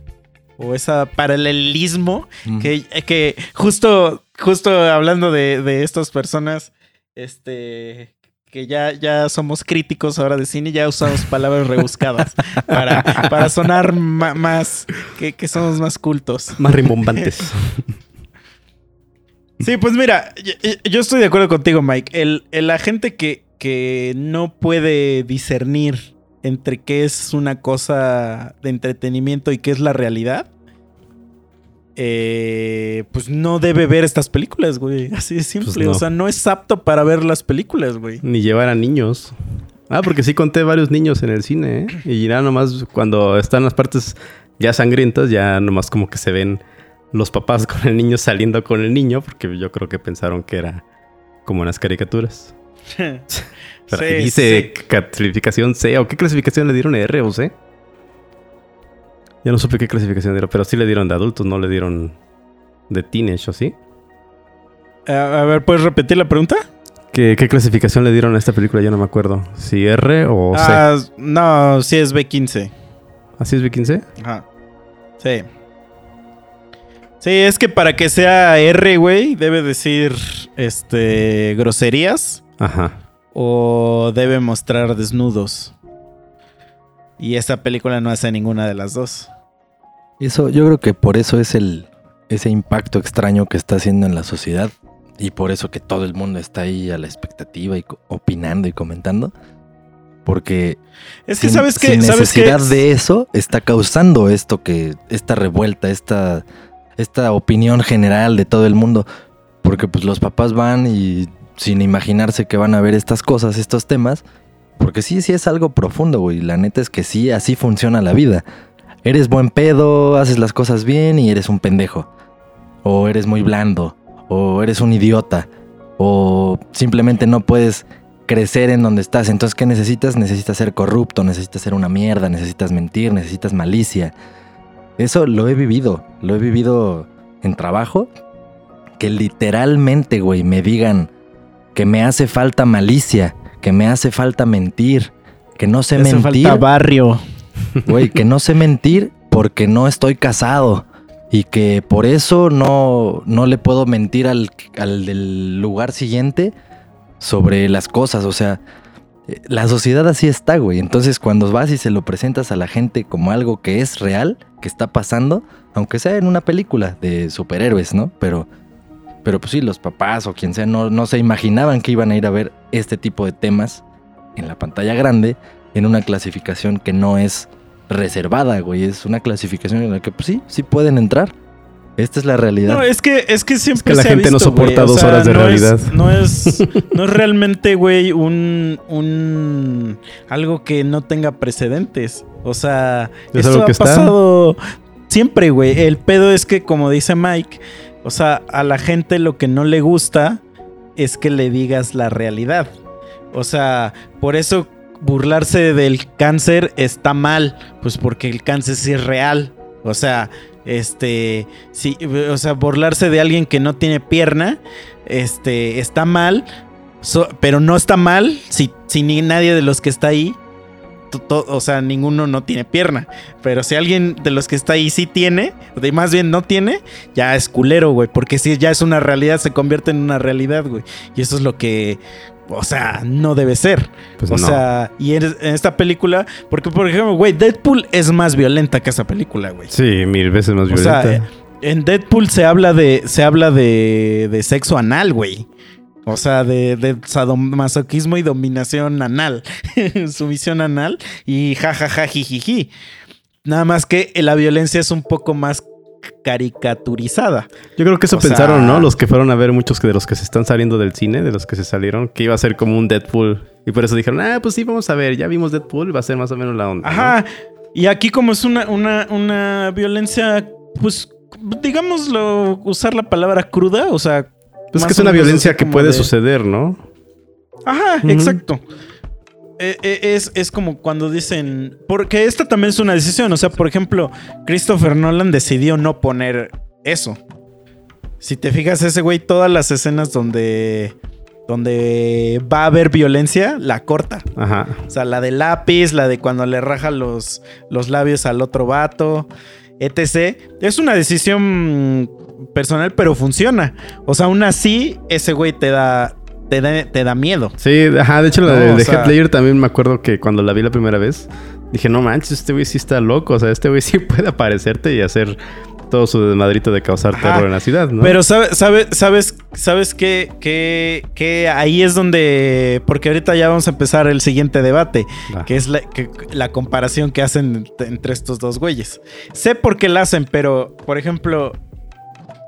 o esa paralelismo Mm. que, que justo, justo hablando de, de estas personas, este, que ya, ya somos críticos ahora de cine, ya usamos palabras rebuscadas [LAUGHS] para, para sonar más, que, que somos más cultos. Más rimbombantes. [LAUGHS] Sí, pues mira, yo, yo estoy de acuerdo contigo, Mike. El, el la gente que, que no puede discernir entre qué es una cosa de entretenimiento y qué es la realidad, eh, pues no debe ver estas películas, güey. Así de simple. Pues no. O sea, no es apto para ver las películas, güey. Ni llevar a niños. Ah, porque sí conté varios niños en el cine, ¿eh? Y ya nomás cuando están las partes ya sangrientas, ya nomás como que se ven los papás [LAUGHS] con el niño saliendo con el niño, porque yo creo que pensaron que era como en las caricaturas. [LAUGHS] Pero Sí, dice sí. clasificación C, ¿o qué clasificación le dieron? ¿R o C? Ya no supe qué clasificación dieron, pero sí le dieron de adultos, no le dieron de teenage, ¿o sí? A, a ver, ¿puedes repetir la pregunta? ¿Qué, qué clasificación le dieron a esta película? Yo no me acuerdo. ¿Si R o C? Ah, no, sí es B15. ¿Así es B15? Ajá. Sí. Sí, es que para que sea R, güey, debe decir este groserías Ajá. o debe mostrar desnudos. Y esta película no hace ninguna de las dos. Eso, yo creo que por eso es el ese impacto extraño que está haciendo en la sociedad y por eso que todo el mundo está ahí a la expectativa y opinando y comentando. Porque Es que sin- sabes que sin sabes que necesidad de eso está causando esto que esta revuelta, esta esta opinión general de todo el mundo, porque pues los papás van y sin imaginarse que van a ver estas cosas, estos temas, porque sí, sí es algo profundo, güey. La neta es que sí, así funciona la vida. Eres buen pedo, haces las cosas bien y eres un pendejo. O eres muy blando, o eres un idiota, o simplemente no puedes crecer en donde estás. Entonces, ¿qué necesitas? Necesitas ser corrupto, necesitas ser una mierda, necesitas mentir, necesitas malicia. Eso lo he vivido, lo he vivido en trabajo, que literalmente, güey, me digan que me hace falta malicia, que me hace falta mentir, que no sé mentir. falta barrio. Güey, que no sé mentir porque no estoy casado. Y que por eso no, no le puedo mentir al, al del lugar siguiente sobre las cosas. O sea, eh, la sociedad así está, güey. Entonces, cuando vas y se lo presentas a la gente como algo que es real, que está pasando, aunque sea en una película de superhéroes, ¿no? Pero, pero pues sí, los papás o quien sea no, no se imaginaban que iban a ir a ver este tipo de temas en la pantalla grande en una clasificación que no es reservada, güey. Es una clasificación en la que, pues sí, sí pueden entrar. Esta es la realidad. No, es que, es que siempre que la se ha gente no soporta güey. O dos sea, horas de no realidad. Es, no es, [LAUGHS] no es realmente, güey, un, un algo que no tenga precedentes. O sea, Es esto algo ha que está. pasado siempre, güey. El pedo es que, como dice Mike, o sea, a la gente lo que no le gusta es que le digas la realidad. O sea, por eso burlarse del cáncer está mal, pues porque el cáncer es real. O sea, este, sí, o sea, burlarse de alguien que no tiene pierna, este, está mal, pero no está mal si, si ni nadie de los que está ahí, o sea, ninguno no tiene pierna. Pero si alguien de los que está ahí sí tiene, o de más bien no tiene, ya es culero, güey, porque si ya es una realidad, se convierte en una realidad, güey. Y eso es lo que, o sea, no debe ser. Pues o no. sea, y en, en esta película, porque por ejemplo, güey, Deadpool es más violenta que esa película, güey. Sí, mil veces más O sea, violenta. eh, en Deadpool se habla de se habla de, de sexo anal, güey. O sea, de, de sadomasoquismo y dominación anal. [LAUGHS] Sumisión anal y jajaja, jijiji. Nada más que la violencia es un poco más caricaturizada. Yo creo que eso O sea- pensaron, ¿no? Los que fueron a ver muchos que de los que se están saliendo del cine, de los que se salieron, que iba a ser como un Deadpool. Y por eso dijeron, ah, pues sí, vamos a ver, ya vimos Deadpool, va a ser más o menos la onda. ¿no? Ajá. Y aquí como es una, una, una violencia, pues, digámoslo, usar la palabra cruda, o sea... Pues más que es una violencia que puede de- suceder, ¿no? Ajá, exacto. Eh, eh, es, es como cuando dicen. Porque esta también es una decisión. O sea, por ejemplo, Christopher Nolan decidió no poner eso. Si te fijas, ese güey, todas las escenas donde. donde va a haber violencia, la corta. Ajá. O sea, la de lápiz, la de cuando le raja los, los labios al otro vato, etc. Es una decisión personal, pero funciona. O sea, aún así, ese güey te da, te da, te da miedo. Sí, ajá, de hecho la No, de, de sea- también me acuerdo que cuando la vi la primera vez, dije, no manches, este güey sí está loco, o sea, este güey sí [LAUGHS] puede aparecerte y hacer todo su desmadrito de causar Ajá. terror en la ciudad, ¿no? Pero sabe- sabe- sabes, sabes que, que, que ahí es donde. Porque ahorita ya vamos a empezar el siguiente debate. Que es la, que- la comparación que hacen ent- entre estos dos güeyes. Sé por qué la hacen, pero, por ejemplo.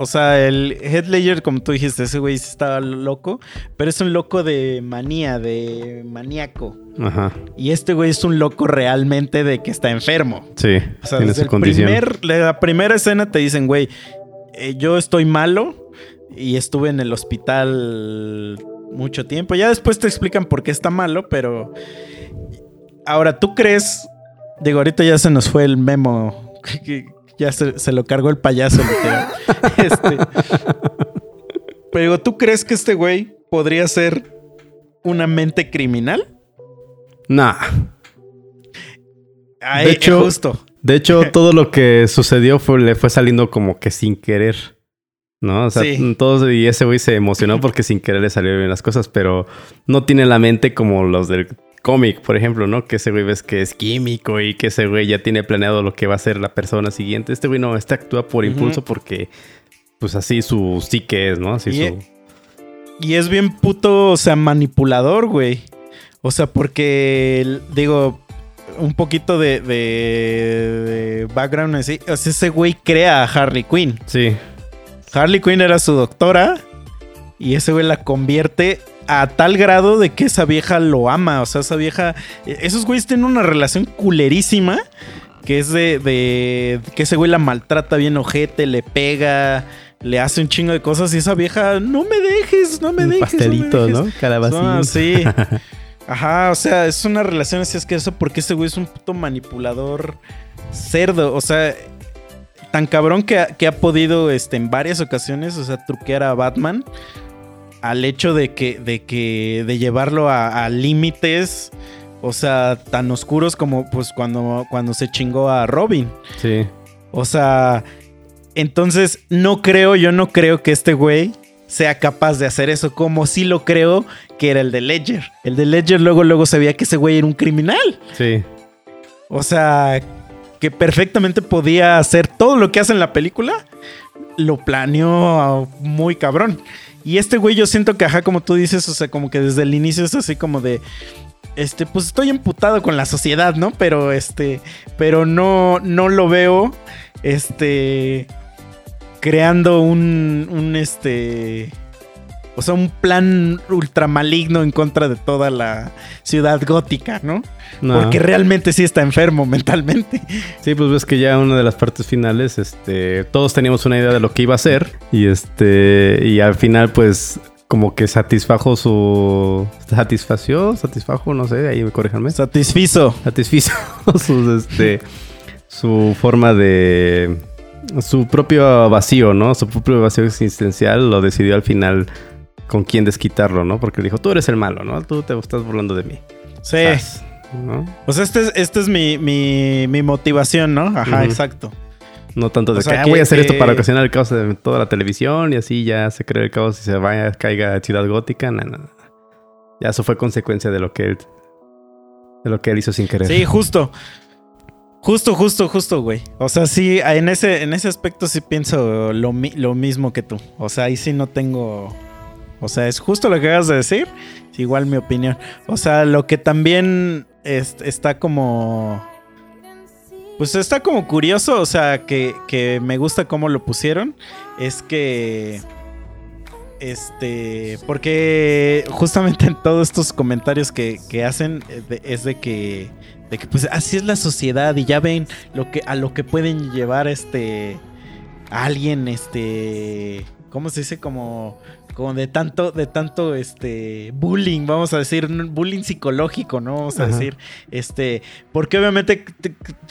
O sea, el Head Ledger, como tú dijiste, ese güey estaba loco. Pero es un loco de manía, de maníaco. Ajá, Y este güey es un loco realmente de que está enfermo. sí, O sea, tiene desde su el condición. primer, la primera escena te dicen, güey, eh, yo estoy malo y estuve en el hospital mucho tiempo. Ya después te explican por qué está malo, pero ahora tú crees, digo, ahorita ya se nos fue el memo, [LAUGHS] ya se, se lo cargó el payaso. literal. [LAUGHS] Este, pero digo, ¿tú crees que este güey podría ser una mente criminal? Nah. Ay, De hecho- justo. De hecho, [LAUGHS] todo lo que sucedió fue, le fue saliendo como que sin querer. ¿No? O sea, Sí. todos y ese güey se emocionó porque sin querer le salieron bien las cosas, pero no tiene la mente como los del cómic, por ejemplo, ¿no? Que ese güey ves que es químico y que ese güey ya tiene planeado lo que va a ser la persona siguiente. Este güey no, este actúa por impulso porque, pues así su psique es, ¿no? Así Y- su... Y es bien puto, o sea, manipulador, güey. O sea, porque, digo, un poquito de, de- de background así. O sea, ese güey crea a Harley Quinn. Sí, Harley Quinn era su doctora y ese güey la convierte a tal grado de que esa vieja lo ama. O sea, esa vieja... e- Esos güeyes tienen una relación culerísima que es de, de que ese güey la maltrata bien ojete, le pega, le hace un chingo de cosas y esa vieja, no me dejes, no me dejes. pastelito, no me ¿no? dejes". Calabacín. Ah, sí. [LAUGHS] Ajá, o sea, es una relación así es que eso porque ese güey es un puto manipulador cerdo, o sea, tan cabrón que ha, que ha podido este, en varias ocasiones, o sea, truquear a Batman al hecho de que, de que, de llevarlo a, a límites, o sea, tan oscuros como pues cuando, cuando se chingó a Robin. Sí. O sea, entonces no creo, yo no creo que este güey sea capaz de hacer eso como sí lo creo que era el de Ledger. El de Ledger luego luego sabía que ese güey era un criminal. Sí. O sea, que perfectamente podía hacer todo lo que hace en la película. Lo planeó muy cabrón. Y este güey yo siento que, ajá, como tú dices, o sea, como que desde el inicio es así como de... Este, pues estoy emputado con la sociedad, ¿no? Pero este, pero no, no lo veo, este, creando un, un, este, o sea, un plan ultra maligno en contra de toda la ciudad gótica, ¿no? No. Porque realmente sí está enfermo [LAUGHS] mentalmente. Sí, pues ves que ya una de las partes finales, este, todos teníamos una idea de lo que iba a ser y este, y al final pues como que satisfajo su, satisfació, satisfajo, no sé, ahí me corríjanme, Satisfizo. satisfizo [LAUGHS] sus, este, su forma de, su propio vacío, ¿no? Su propio vacío existencial lo decidió al final con quién desquitarlo, ¿no? Porque dijo, tú eres el malo, ¿no? Tú te estás burlando de mí. Sí. Sas, ¿no? O sea, este es, este es mi, mi, mi motivación, ¿no? Ajá, exacto. No tanto de O sea, que "Ah, que- voy a hacer esto para ocasionar el caos de toda la televisión y así ya se cree el caos y se vaya, caiga Ciudad Gótica. No, no, no. Ya eso fue consecuencia de lo que él, de lo que él hizo sin querer. Sí, justo. Justo, justo, justo, güey. O sea, sí, en ese, en ese aspecto sí pienso lo, lo mismo que tú. O sea, ahí sí no tengo. O sea, es justo lo que acabas de decir. Igual mi opinión. O sea, lo que también es- está como. Pues está como curioso, o sea, que, que me gusta cómo lo pusieron. Es que. Este. Porque justamente en todos estos comentarios que, que hacen eh, es de que. De que pues así es la sociedad. Y ya ven lo que, a lo que pueden llevar este. a alguien, este. ¿Cómo se dice? Como. Como de tanto, de tanto, este, bullying, vamos a decir, bullying psicológico, ¿no? Vamos a Ajá. decir, este, porque obviamente,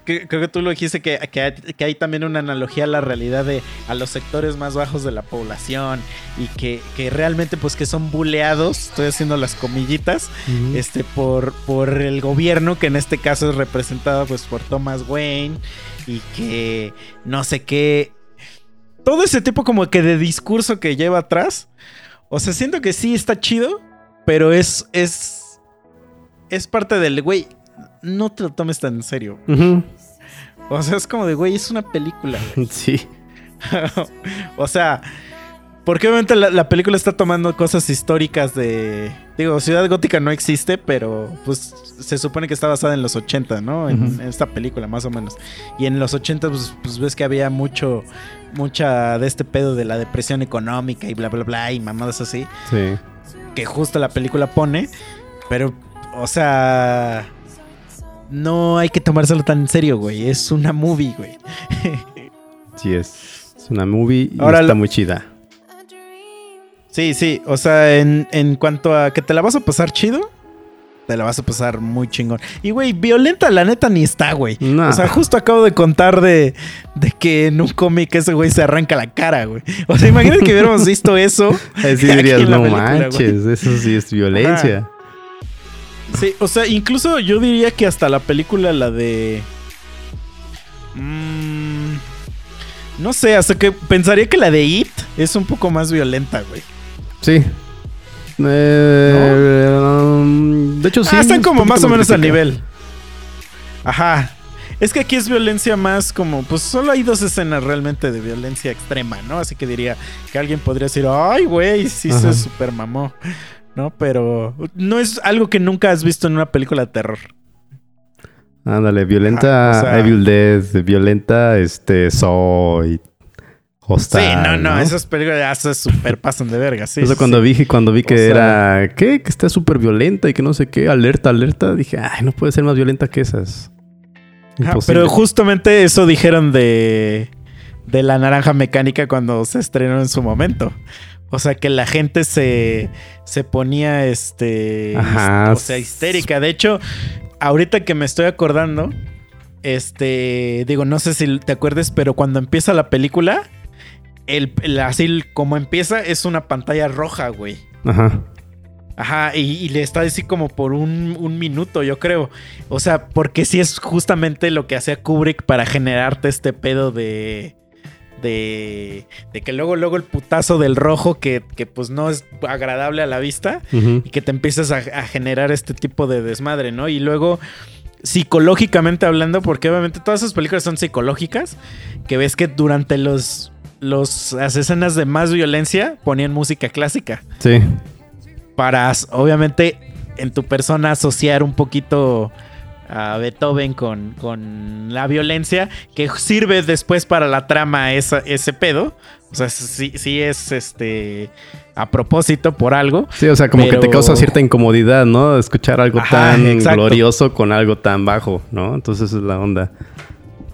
creo que tú lo dijiste, que, que hay, que hay también una analogía a la realidad de, a los sectores más bajos de la población y que, que realmente, pues, que son buleados, estoy haciendo las comillitas, este, por, por el gobierno, que en este caso es representado, pues, por Thomas Wayne y que no sé qué, todo ese tipo como que de discurso que lleva atrás. O sea, siento que sí está chido, pero es. es. es parte del güey. No te lo tomes tan en serio. O sea, es como de güey, es una película. güey. [LAUGHS] Sí. [LAUGHS] o sea, porque obviamente la, la película está tomando cosas históricas de. Digo, Ciudad Gótica no existe, pero pues se supone que está basada en los 80, ¿no? En, esta película, más o menos. Y en los 80, pues, pues ves que había mucho. Mucha de este pedo de la depresión económica y bla, bla, bla, y mamadas así. Sí. que justo la película pone, pero, o sea, no hay que tomárselo tan en serio, güey. Es una movie, güey. [LAUGHS] Sí es. Es una movie y Ahora está muy chida. Sí, sí, o sea, en, en cuanto a que te la vas a pasar chido, te la vas a pasar muy chingón. Y, güey, violenta la neta ni está, güey. No. O sea, justo acabo de contar de, de que en un cómic ese güey se arranca la cara, güey. O sea, imagínate que hubiéramos visto eso. [LAUGHS] Así dirías, no película, güey". manches, eso sí es violencia. Sí, o sea, incluso yo diría que hasta la película, la de. Mm, no sé, hasta que pensaría que la de It es un poco más violenta, güey. Sí. Eh, de hecho, sí. ah, están como más o menos al nivel. Ajá. Es que aquí es violencia más como, pues solo hay dos escenas realmente de violencia extrema, ¿no? Así que diría que alguien podría decir, ay, güey, sí Ajá. se super mamó, ¿no? Pero no es algo que nunca has visto en una película de terror. Ándale, violenta Ajá, o sea- Evil Dead, violenta este Soy, Hostal. sí, no, no, esas películas ya se super pasan de verga, sí. Eso sí, cuando sí. vi cuando vi que O sea- era ¿qué? que está súper violenta y que no sé qué, alerta, alerta, dije, ay, no puede ser más violenta que esas. Ajá, pero justamente eso dijeron de, de la naranja mecánica cuando se estrenó en su momento. O sea, que la gente se, se ponía, este, Ajá. o sea, histérica. De hecho, ahorita que me estoy acordando, este, digo, no sé si te acuerdes, pero cuando empieza la película, el, el- así como empieza es una pantalla roja, güey. Ajá. Ajá, y, y le está así como por un, un minuto, yo creo. O sea, porque sí es justamente lo que hacía Kubrick para generarte este pedo de. De, de que luego, luego el putazo del rojo que, que pues no es agradable a la vista y que te empiezas a, a generar este tipo de desmadre, ¿no? Y luego, psicológicamente hablando, porque obviamente todas esas películas son psicológicas, que ves que durante los, los, las escenas de más violencia ponían música clásica Sí. para obviamente en tu persona asociar un poquito a Beethoven con, con la violencia que sirve después para la trama esa, ese pedo. O sea, sí, sí es este a propósito por algo. Sí, o sea, como que te causa cierta incomodidad, ¿no? Escuchar algo Ajá, tan exacto. glorioso con algo tan bajo, ¿no? Entonces es la onda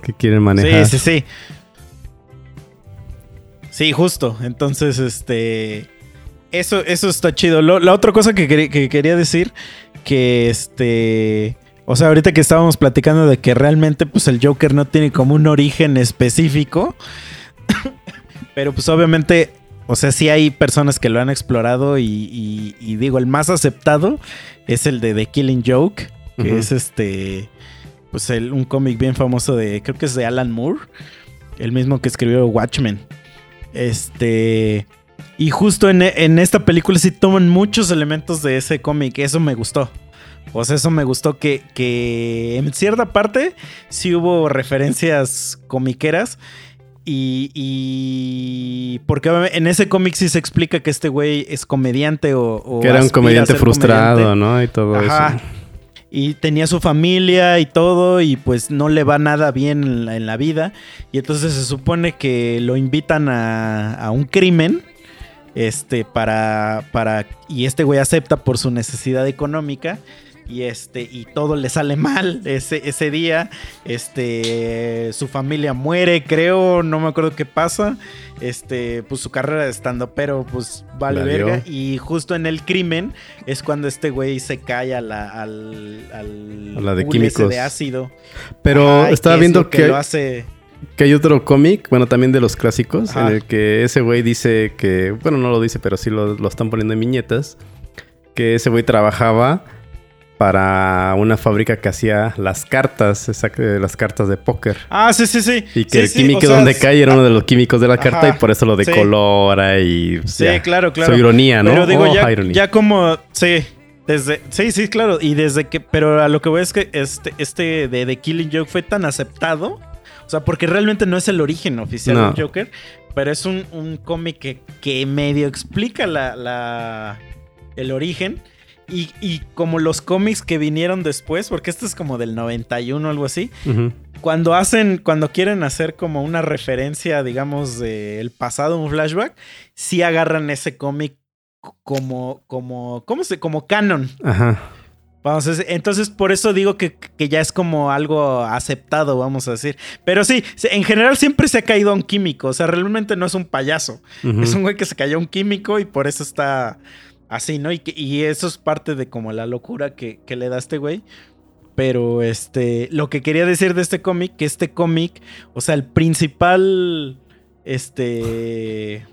que quieren manejar. Sí, sí, sí. Sí, justo. Entonces, este. Eso, eso está chido. Lo- la otra cosa que, quería- que quería decir, que este. O sea, ahorita que estábamos platicando de que realmente, pues, el Joker no tiene como un origen específico. [COUGHS] pero, pues, obviamente. O sea, sí hay personas que lo han explorado. Y, y- y digo, el más aceptado es el de The Killing Joke. Que es este. Pues el- un cómic bien famoso de. Creo que es de Alan Moore. El mismo que escribió Watchmen. Este. Y justo en, en esta película sí toman muchos elementos de ese cómic. Eso me gustó. Sea, eso me gustó que, que en cierta parte sí hubo referencias comiqueras. Y, y porque en ese cómic sí se explica que este güey es comediante o... o que era un comediante frustrado, comediante. ¿no? Y todo Ajá. eso. Y tenía su familia y todo, y pues no le va nada bien en la, vida. Y entonces se supone que lo invitan a, a un crimen. Este, para. para. Y este güey acepta por su necesidad económica. Y este. Y todo le sale mal ese, ese día. Este. Su familia muere, creo. No me acuerdo qué pasa. Este. Pues su carrera de estando, pero pues vale Valió. verga. Y justo en el crimen es cuando este güey se cae a la, al, al A la de químicos. de ácido. Pero estaba que es viendo lo que, lo hace. que hay otro cómic, bueno, también de los clásicos, Ajá. en el que ese güey dice que, bueno, no lo dice, pero sí lo, lo están poniendo en viñetas, que ese güey trabajaba para una fábrica que hacía las cartas, eh, las cartas de póker. Ah, sí, sí, sí. Y que Sí, el sí, químico o sea, donde cae era uno de los químicos de la Ajá. carta y por eso lo decolora y... Sí, ya. claro, claro. Su ironía, ¿no? Pero digo, Oh, ya, ya como. Sí. Desde, sí, sí, claro. Y desde que. Pero a lo que voy es que este, este de The Killing Joke fue tan aceptado. O sea, porque realmente no es el origen oficial No. del Joker. Pero es un, un cómic que, que medio explica la, la- el origen. Y, y como los cómics que vinieron después, porque este es como del 91 o algo así, cuando hacen, cuando quieren hacer como una referencia, digamos, del pasado, un flashback, sí agarran ese cómic como, como, ¿cómo se? Como canon. Ajá. Vamos. Entonces, por eso digo que, que ya es como algo aceptado, vamos a decir. Pero sí, en general siempre se ha caído a un químico. O sea, realmente no es un payaso. Es un güey que se cayó a un químico y por eso está así, ¿no? Y, que- y eso es parte de como la locura que, que le da este güey. Pero este, lo que quería decir de este cómic, que este cómic, o sea, el principal, este,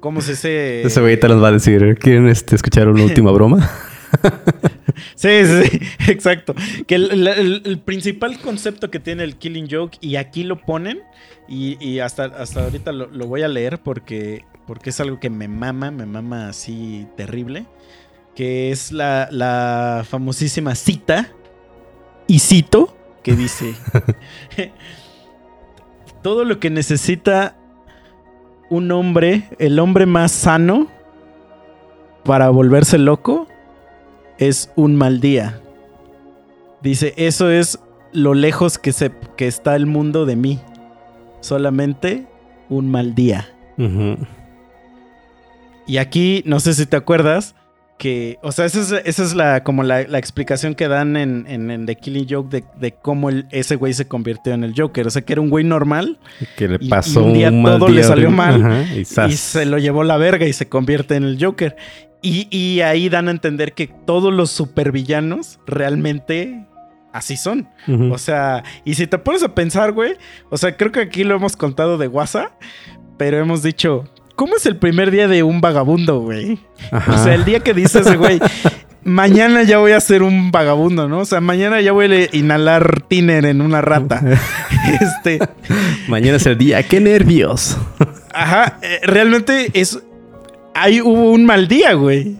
¿cómo se dice? Ese güey te las va a decir. ¿Quieren este, escuchar una [LAUGHS] última broma? Sí, sí, sí, [LAUGHS] exacto. Que el, el- el principal concepto que tiene el Killing Joke, y aquí lo ponen, y, y hasta, hasta ahorita lo, lo voy a leer porque, porque es algo que me mama, me mama así terrible, que es la, la famosísima cita, y cito, que dice, [LAUGHS] todo lo que necesita un hombre, el hombre más sano para volverse loco, es un mal día. Dice, eso es lo lejos que, se, que está el mundo de mí. Solamente un mal día. Ujú. Y aquí, no sé si te acuerdas, que, o sea, esa es, esa es la, como la, la explicación que dan en, en- en The Killing Joke de, de cómo el- ese güey se convirtió en el Joker. O sea, que era un güey normal Que le Y- y pasó un día mal todo le salió mal, Ajá, y, se lo llevó la verga y se convierte en el Joker. Y, y ahí dan a entender que todos los supervillanos realmente así son. O sea, y si te pones a pensar, güey, o sea, creo que aquí lo hemos contado de WhatsApp, pero hemos dicho, ¿cómo es el primer día de un vagabundo, güey? Ajá. O sea, el día que dice ese güey, mañana ya voy a ser un vagabundo, ¿no? O sea, mañana ya voy a inhalar tiner en una rata. [LAUGHS] este, Mañana es el día. ¡Qué nervios! ajá, eh, realmente es, ahí hubo un mal día, güey,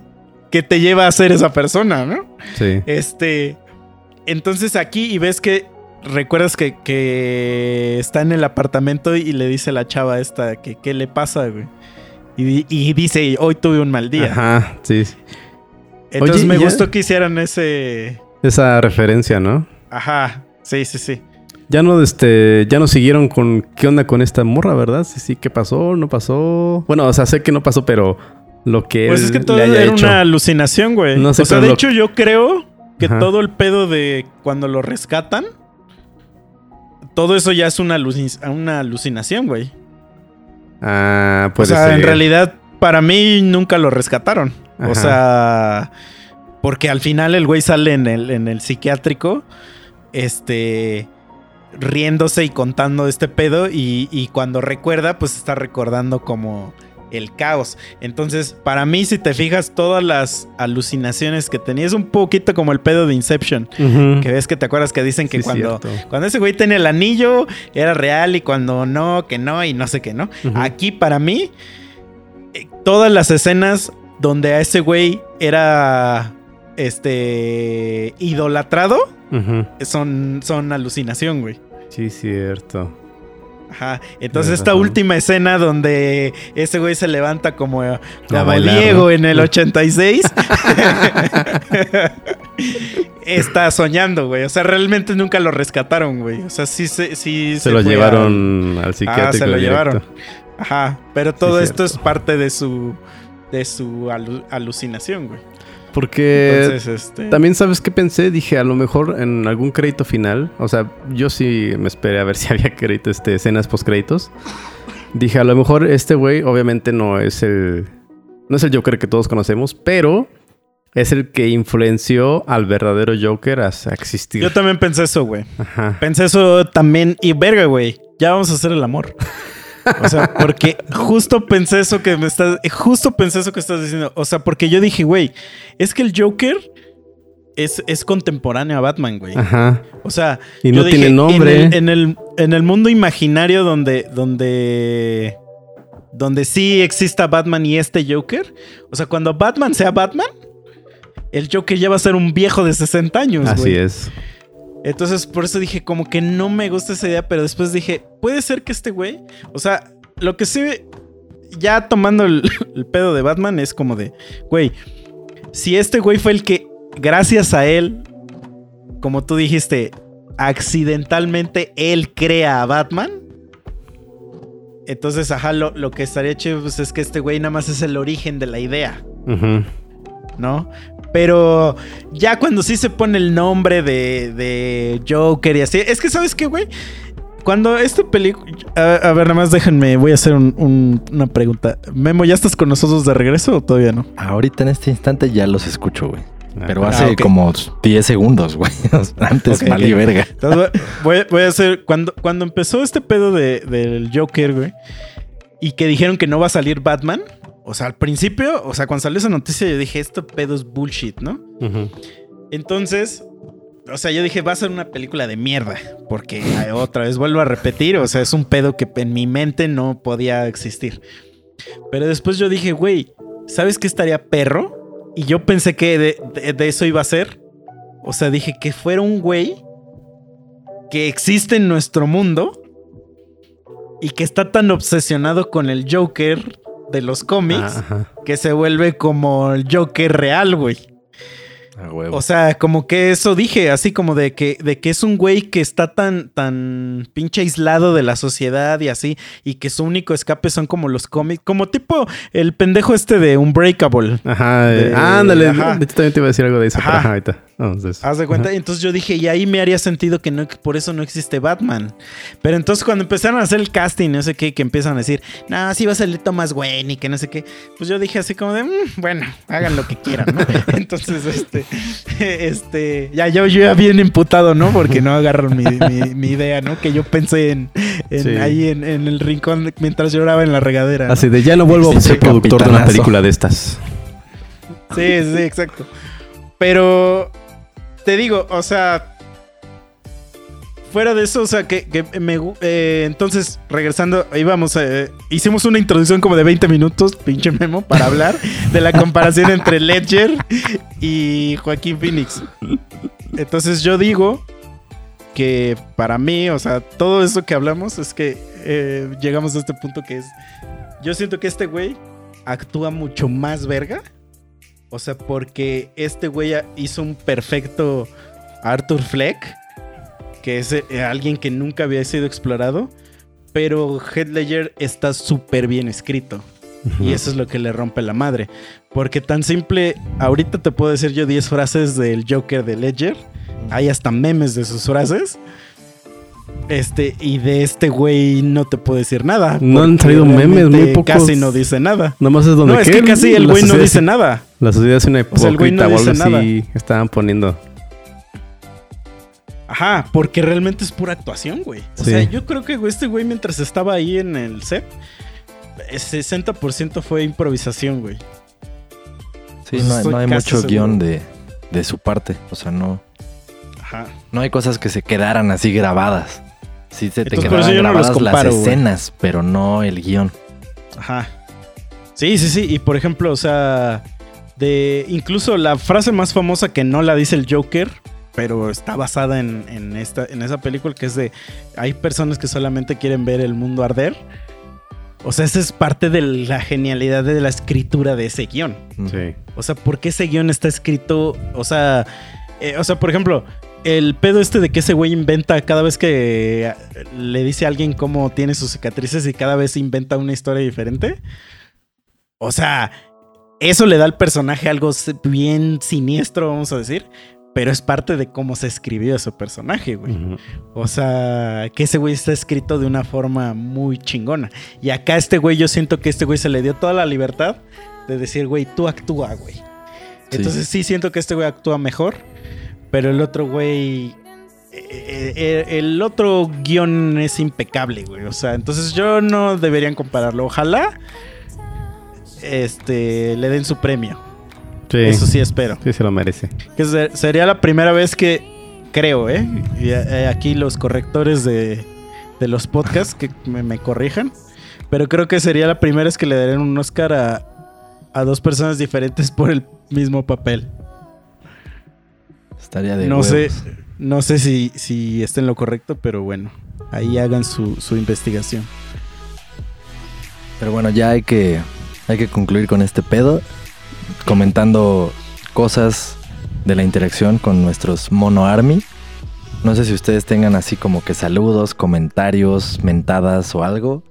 que te lleva a ser esa persona, ¿no? Sí. Este. Entonces aquí y ves que. Recuerdas que, que está en el apartamento y le dice la chava esta que qué le pasa, güey. Y, di- y dice, hoy tuve un mal día. Ajá, sí. Entonces Oye, me gustó que hicieran ese. Esa referencia, ¿no? Ajá. Sí, sí, sí. Ya no, este, ya no siguieron con qué onda con esta morra, ¿verdad? Sí, sí, ¿qué pasó? ¿No pasó? Bueno, o sea, sé que no pasó, pero lo que Pues él es que le todo haya era hecho. una alucinación, güey. No sé, o sea, de lo- hecho, yo creo que Ajá. todo el pedo de cuando lo rescatan. Todo eso ya es una, alucin- una alucinación, güey. Ah, O puede sea, ser. en realidad, para mí nunca lo rescataron. Ajá. O sea, porque al final el güey sale en el, en el psiquiátrico, este, riéndose y contando este pedo. Y, y cuando recuerda, pues está recordando como el caos. Entonces, para mí, si te fijas, todas las alucinaciones que tenía, es un poquito como el pedo de Inception. Que ves que te acuerdas que dicen que Sí, cuando, cierto. cuando ese güey tenía el anillo era real y cuando no, que no y no sé qué, ¿no? Aquí para mí, eh, todas las escenas donde a ese güey era este idolatrado son, son alucinación, güey. Sí, cierto. Ajá. Entonces esta última escena donde ese güey se levanta como, como Diego en el 86. [LAUGHS] está soñando, güey. O sea, realmente nunca lo rescataron, güey. O sea, sí, se- sí Se lo fue llevaron al al- psiquiátrico. Ah, se lo directo. llevaron. Ajá. Pero todo Sí, esto cierto. es parte de su de su alu- alucinación, güey. Porque Entonces, este también sabes qué pensé, dije a lo mejor en algún crédito final, o sea, yo sí me esperé a ver [LAUGHS] si había crédito, este, escenas post créditos. Dije a lo mejor este güey obviamente no es el no es el Joker que todos conocemos, pero es el que influenció al verdadero Joker a, existir. yo también pensé eso, güey. Pensé eso también. Y verga, güey. Ya vamos a hacer el amor. [LAUGHS] O sea, porque justo pensé eso que me estás. Justo pensé eso que estás diciendo. O sea, porque yo dije, güey, es que el Joker es, es contemporáneo a Batman, güey. Ajá. O sea, Y yo no tiene nombre. En el, en el, en el mundo imaginario donde. donde. donde sí exista Batman y este Joker. O sea, cuando Batman sea Batman. El Joker ya va a ser un viejo de 60 años, Así güey. es. Entonces, por eso dije, como que no me gusta esa idea, pero después dije, puede ser que este güey, o sea, lo que sí, ya tomando [LAUGHS] el, pedo de Batman es como de, güey, si este güey fue el que, gracias a él, como tú dijiste, accidentalmente él crea a Batman. Entonces, ajá, lo, lo que estaría chido pues, es que este güey nada más es el origen de la idea. Ujú. ¿No? Pero ya cuando sí se pone el nombre de, de Joker y así. Es que, ¿sabes qué, güey? Cuando esta película. A, a ver, nada más déjenme. Voy a hacer un- un- una pregunta. Memo, ¿ya estás con nosotros de regreso o todavía no? Ahorita en este instante ya los escucho, güey. Pero Ah, hace ok. como 10 segundos, güey. [LAUGHS] Antes Ok, valí ok. verga. Entonces, voy, voy- voy a hacer. Cuando, cuando empezó este pedo de- del Joker, güey, y que dijeron que no va a salir Batman. O sea, al principio, o sea, cuando salió esa noticia, yo dije, este pedo es bullshit, ¿no? Entonces, o sea, yo dije, va a ser una película de mierda. Porque otra vez vuelvo a repetir, o sea, es un pedo que en mi mente no podía existir. Pero después yo dije, güey, ¿sabes qué estaría perro? Y yo pensé que de, de- de eso iba a ser. O sea, dije que fuera un güey que existe en nuestro mundo y que está tan obsesionado con el Joker de los cómics Ajá. que se vuelve como el Joker real, güey. A huevo. O sea, como que eso dije, así como de que, de que es un güey que está tan, tan pinche aislado de la sociedad y así, y que su único escape son como los cómics, como tipo el pendejo este de Unbreakable. Ajá. De- Ándale. ajá. De hecho, también te iba a decir algo de eso. Ajá. pero Ajá, ahorita. Entonces. Haz de cuenta, entonces yo dije, y ahí me haría sentido que no, que por eso no existe Batman. Pero entonces cuando empezaron a hacer el casting, no sé qué, que empiezan a decir, no, sí va a salir Thomas Wayne y que no sé qué, pues yo dije así como de, "Mm, bueno, hagan lo que quieran, ¿no? [LAUGHS] entonces, este, [LAUGHS] este, ya yo, yo ya bien imputado, ¿no? Porque no agarran mi, mi- mi idea, ¿no? Que yo pensé en, en Sí. ahí en, en el rincón mientras lloraba en la regadera. ¿no? Así de ya no vuelvo a ser productor de una película de estas. Sí, sí, exacto. Pero te digo, o sea, fuera de eso, o sea, que, que me eh, entonces regresando, íbamos, eh, hicimos una introducción como de 20 minutos, pinche memo, para hablar de la comparación entre Ledger y Joaquín Phoenix. Entonces yo digo que para mí, o sea, todo eso que hablamos es que eh, llegamos a este punto que es, yo siento que este güey actúa mucho más verga. O sea, porque este güey hizo un perfecto Arthur Fleck, que es eh, alguien que nunca había sido explorado, pero Heath Ledger está súper bien escrito. Y eso es lo que le rompe la madre. Porque tan simple, ahorita te puedo decir yo 10 frases del Joker de Ledger. Hay hasta memes de sus frases. Este, y de este güey no te puedo decir nada. No han salido memes, muy pocos. Casi no dice nada. Nomás es donde No, es que casi el güey no dice nada. La sociedad es una O sea, el güey no hipócrita o algo dice nada. así. Estaban poniendo. Ajá, porque realmente es pura actuación, güey. O Sí. sea, yo creo que este güey mientras estaba ahí en el set, el 60% fue improvisación, güey. Sí, Pues no, hay- no mucho seguro. guion de, de su parte. O sea, no, Ajá. no hay cosas que se quedaran así grabadas. Sí se te Entonces, por eso quedaban yo no los grabadas comparo, las escenas, pero no el guion. Ajá. Sí, sí, sí. Y por ejemplo, o sea, de incluso la frase más famosa que no la dice el Joker pero está basada en, en esta, en esa película que es de, hay personas que solamente quieren ver el mundo arder. O sea, esa es parte de la genialidad de la escritura de ese guion. Sí. O sea, ¿por qué ese guion está escrito? O sea, eh, o sea, por ejemplo, el pedo este de que ese güey inventa cada vez que le dice a alguien cómo tiene sus cicatrices y cada vez inventa una historia diferente. O sea, eso le da al personaje algo bien siniestro, vamos a decir. Pero es parte de cómo se escribió ese personaje, güey. O sea, que ese güey está escrito de una forma muy chingona. Y acá este güey, yo siento que este güey se le dio toda la libertad de decir, güey, tú actúa, güey. Entonces sí siento que este güey actúa mejor. Pero el otro güey... eh, eh, El otro guion es impecable, güey. O sea, entonces yo no deberían compararlo. Ojalá este, le den su premio. Sí. Eso sí espero. Sí, se lo merece. Que ser- sería la primera vez que creo, ¿eh? Y eh, aquí los correctores de, de los podcasts que me, me corrijan. Pero creo que sería la primera vez que le darían un Oscar a, a dos personas diferentes por el mismo papel. Estaría de No sé, no sé si, si está en lo correcto, pero bueno, ahí hagan su, su investigación. Pero bueno, ya hay que, hay que concluir con este pedo, comentando cosas de la interacción con nuestros Mono Army. No sé si ustedes tengan así como que saludos, comentarios, mentadas o algo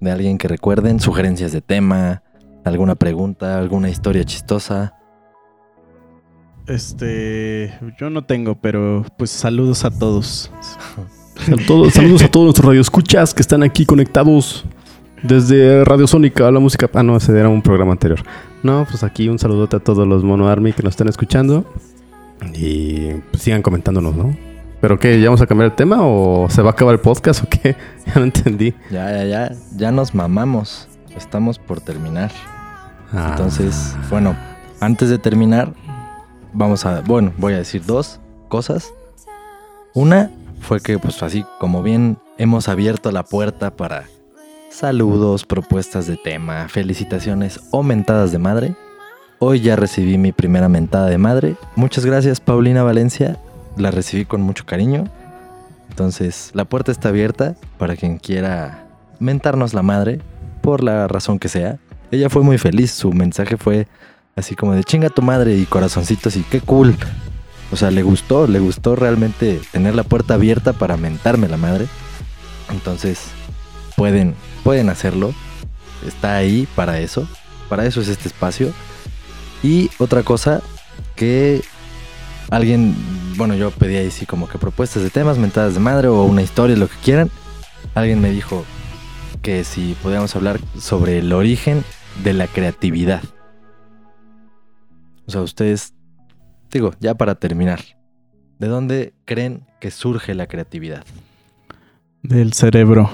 de alguien que recuerden, sugerencias de tema, alguna pregunta, alguna historia chistosa. Este, yo no tengo, pero pues saludos a todos. Saludos, saludos a todos nuestros radioescuchas que están aquí conectados desde Radio Sónica, la música. Ah, no, ese era un programa anterior. No, pues aquí un saludote a todos los Mono Army que nos están escuchando. Y pues, sigan comentándonos, ¿no? ¿Pero qué? ¿Ya vamos a cambiar el tema o se va a acabar el podcast o qué? [LAUGHS] Ya no entendí. Ya, ya, ya, ya nos mamamos. Estamos por terminar. Ah. Entonces, bueno, antes de terminar, vamos a, bueno, voy a decir dos cosas. Una fue que, pues así como bien hemos abierto la puerta para saludos, propuestas de tema, felicitaciones o mentadas de madre. Hoy ya recibí mi primera mentada de madre. Muchas gracias, Paulina Valencia. La recibí con mucho cariño. Entonces, la puerta está abierta para quien quiera mentarnos la madre, por la razón que sea. Ella fue muy feliz, su mensaje fue así como de chinga tu madre y corazoncitos y qué cool. O sea, le gustó, le gustó realmente tener la puerta abierta para mentarme la madre. Entonces, pueden, pueden hacerlo. Está ahí para eso. Para eso es este espacio. Y otra cosa que alguien, bueno, yo pedí ahí sí como que propuestas de temas, mentadas de madre o una historia, lo que quieran. Alguien me dijo que si podíamos hablar sobre el origen de la creatividad. O sea, ustedes, digo, ya para terminar, ¿de dónde creen que surge la creatividad? Del cerebro.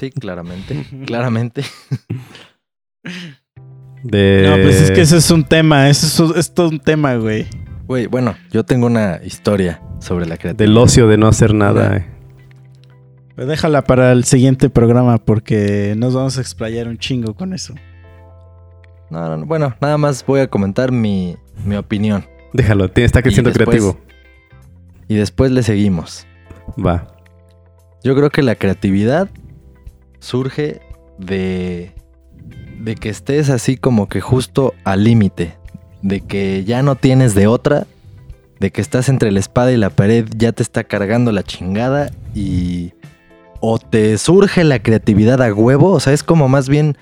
Sí, claramente, [LAUGHS] claramente. De... No, pues es que ese es un tema, ese es, es todo un tema, güey. Güey, bueno, yo tengo una historia sobre la creatividad. Del ocio de no hacer nada. eh. Pues déjala para el siguiente programa porque nos vamos a explayar un chingo con eso. No, no, no, bueno, nada más voy a comentar mi, mi opinión. Déjalo, está creciendo después- creativo. Y después le seguimos. Va. Yo creo que la creatividad surge de, de que estés así como que justo al límite. De que ya no tienes de otra. De que estás entre la espada y la pared, ya te está cargando la chingada y... O te surge la creatividad a huevo, o sea, es como más bien...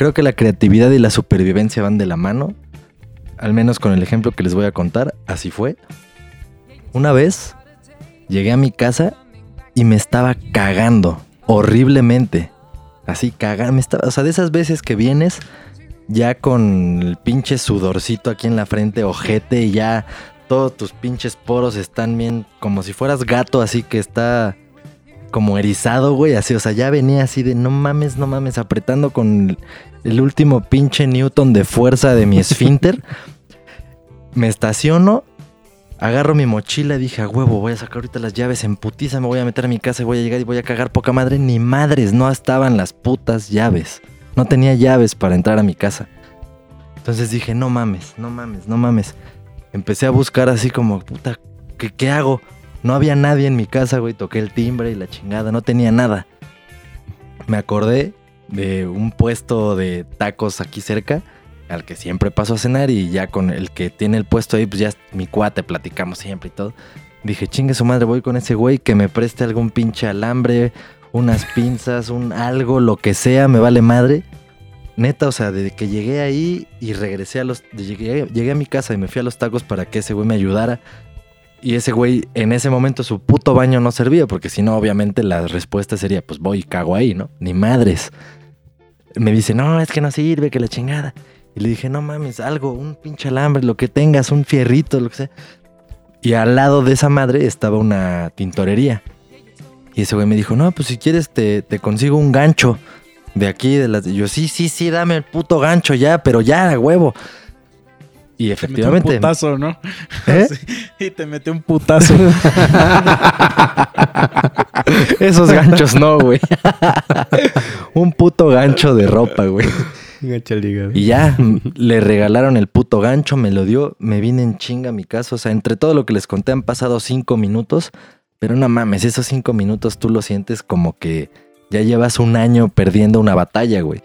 Creo que la creatividad y la supervivencia van de la mano. Al menos con el ejemplo que les voy a contar, así fue. Una vez llegué a mi casa y me estaba cagando horriblemente. Así cagando, estaba, o sea, de esas veces que vienes ya con el pinche sudorcito aquí en la frente, ojete y ya todos tus pinches poros están bien como si fueras gato, así que está como erizado, güey, así, o sea, ya venía así de no mames, no mames, apretando con el último pinche Newton de fuerza de mi esfínter. [LAUGHS] me estaciono Agarro mi mochila y dije, a huevo, voy a sacar ahorita las llaves en putiza, me voy a meter a mi casa y voy a llegar y voy a cagar poca madre. Ni madres, no estaban las putas llaves. No tenía llaves para entrar a mi casa. Entonces dije, no mames, no mames, no mames. empecé a buscar así como, puta, ¿qué, qué hago? No había nadie en mi casa, güey. Toqué el timbre y la chingada, no tenía nada. Me acordé de un puesto de tacos aquí cerca, al que siempre paso a cenar y ya con el que tiene el puesto ahí, pues ya es mi cuate, platicamos siempre y todo. Dije, chingue su madre, voy con ese güey que me preste algún pinche alambre, unas pinzas, un algo, lo que sea, me vale madre. Neta, o sea, desde que llegué ahí y regresé a los. Llegué, llegué a mi casa y me fui a los tacos para que ese güey me ayudara. Y ese güey, en ese momento, su puto baño no servía, porque si no, obviamente la respuesta sería: Pues voy y cago ahí, ¿no? Ni madres. Me dice: No, es que no sirve, que la chingada. Y le dije: No mames, algo, un pinche alambre, lo que tengas, un fierrito, lo que sea. Y al lado de esa madre estaba una tintorería. Y ese güey me dijo, no, pues si quieres te, te consigo un gancho de aquí. De las... y yo, sí, sí, sí, dame el puto gancho ya, pero ya, huevo. Y Te metió un efectivamente... putazo, ¿no? ¿Eh? [LAUGHS] Sí, y te metió un putazo. [LAUGHS] Esos ganchos no, güey. [LAUGHS] un puto gancho de ropa, güey. Y ya, le regalaron el puto gancho, me lo dio, me vine en chinga a mi casa. O sea, entre todo lo que les conté han pasado cinco minutos. Pero no mames, esos cinco minutos tú lo sientes como que ya llevas un año perdiendo una batalla, güey.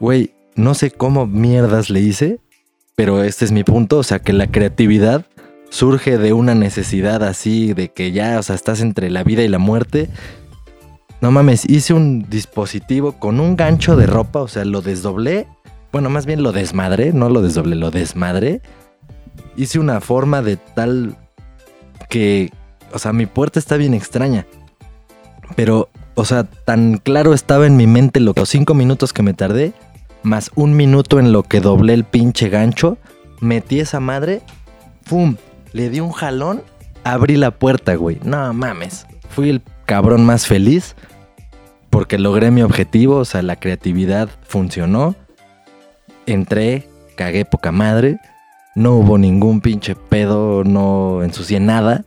Güey, no sé cómo mierdas le hice, pero este es mi punto. O sea, que la creatividad surge de una necesidad así, de que ya, o sea, estás entre la vida y la muerte. No mames, hice un dispositivo con un gancho de ropa, o sea, lo desdoblé. Bueno, más bien lo desmadré, no lo desdoblé, lo desmadré. Hice una forma de tal que, o sea, mi puerta está bien extraña. Pero, o sea, tan claro estaba en mi mente lo- los cinco minutos que me tardé, más un minuto en lo que doblé el pinche gancho, metí esa madre, ¡pum! Le di un jalón, abrí la puerta, güey. No mames. Fui el cabrón más feliz porque logré mi objetivo, o sea, la creatividad funcionó. Entré, cagué poca madre. No hubo ningún pinche pedo, no ensucié nada.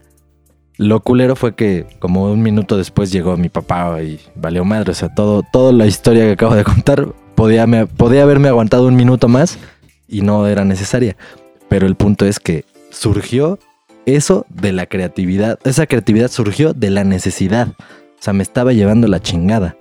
Lo culero fue que como un minuto después llegó mi papá y valió madre. O sea, todo, toda la historia que acabo de contar podía, me- podía haberme aguantado un minuto más y no era necesaria. Pero el punto es que surgió eso de la creatividad. Esa creatividad surgió de la necesidad. O sea, me estaba llevando la chingada.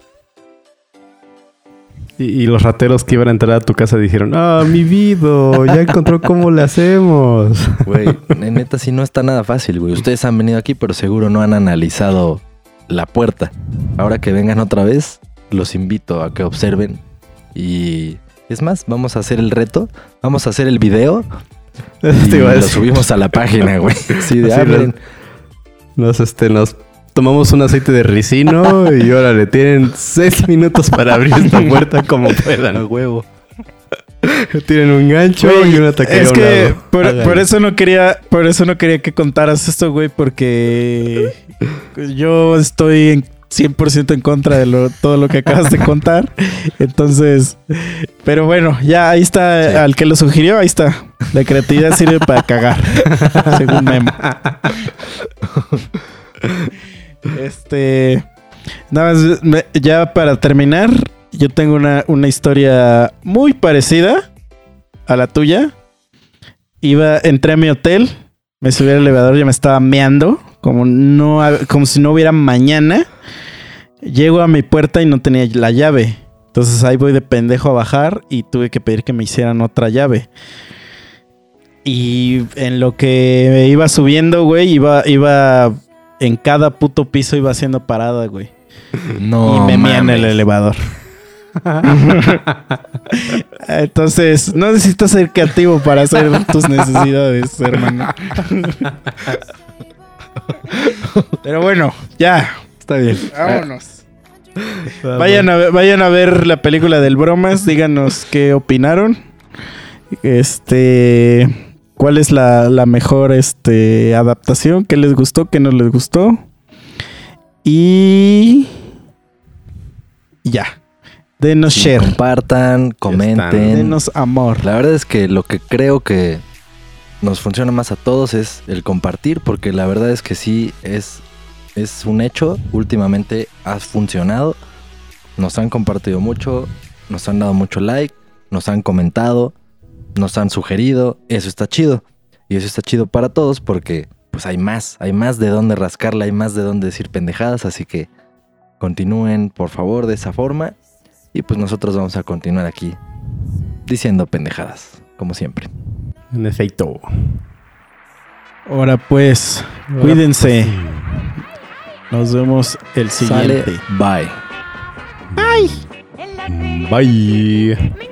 Y, y los rateros que iban a entrar a tu casa dijeron, ah, mi vida, ya encontró cómo le hacemos. [LAUGHS] Güey, neta, sí no está nada fácil, güey. Ustedes han venido aquí, pero seguro no han analizado la puerta. Ahora que vengan otra vez, los invito a que observen. Y es más, vamos a hacer el reto. Vamos a hacer el video. [LAUGHS] Y lo subimos a la página, güey. [LAUGHS] Sí, de miren, Nos, este, nos tomamos un aceite de ricino y [LAUGHS] órale, tienen seis minutos para abrir esta puerta como a puedan. huevo. Tienen un gancho Güey, y una taquería. es a un que lado. por, Háganlo. por eso no quería, por eso no quería que contaras esto, güey, porque yo estoy en 100% en contra de lo- todo lo que acabas de contar. Entonces, pero bueno, ya ahí está, Sí. al que lo sugirió, ahí está. La creatividad sirve para cagar, [LAUGHS] según Memo. Este, nada más, me- ya para terminar, yo tengo una, una historia muy parecida a la tuya. Iba, entré a mi hotel, me subí al elevador, ya me estaba meando, como, no, como si no hubiera mañana. Llego a mi puerta y no tenía la llave. Entonces ahí voy de pendejo a bajar y tuve que pedir que me hicieran otra llave. Y en lo que iba subiendo, güey, iba, iba en cada puto piso iba haciendo parada, güey. [LAUGHS] No. y me mía en el elevador. [LAUGHS] Entonces, no necesitas ser creativo para hacer tus necesidades, hermano. [LAUGHS] Pero bueno, ya, Está bien. vámonos. Vayan a, ver, vayan a ver la película del Bromas, díganos qué opinaron. Este, ¿cuál es la, la mejor este, adaptación? ¿Qué les gustó? ¿Qué no les gustó? Y ya. Denos Sí, share. compartan, comenten. Denos amor. La verdad es que lo que creo que nos funciona más a todos es el compartir, porque la verdad es que sí es, es un hecho. Últimamente has funcionado, nos han compartido mucho, nos han dado mucho like, nos han comentado, nos han sugerido. Eso está chido. Y eso está chido para todos porque pues hay más, hay más de dónde rascarla, hay más de dónde decir pendejadas, así que continúen por favor de esa forma y pues nosotros vamos a continuar aquí diciendo pendejadas, como siempre. En efecto. Ahora pues, cuídense. Pues Nos vemos el siguiente. Bye. Bye. Bye.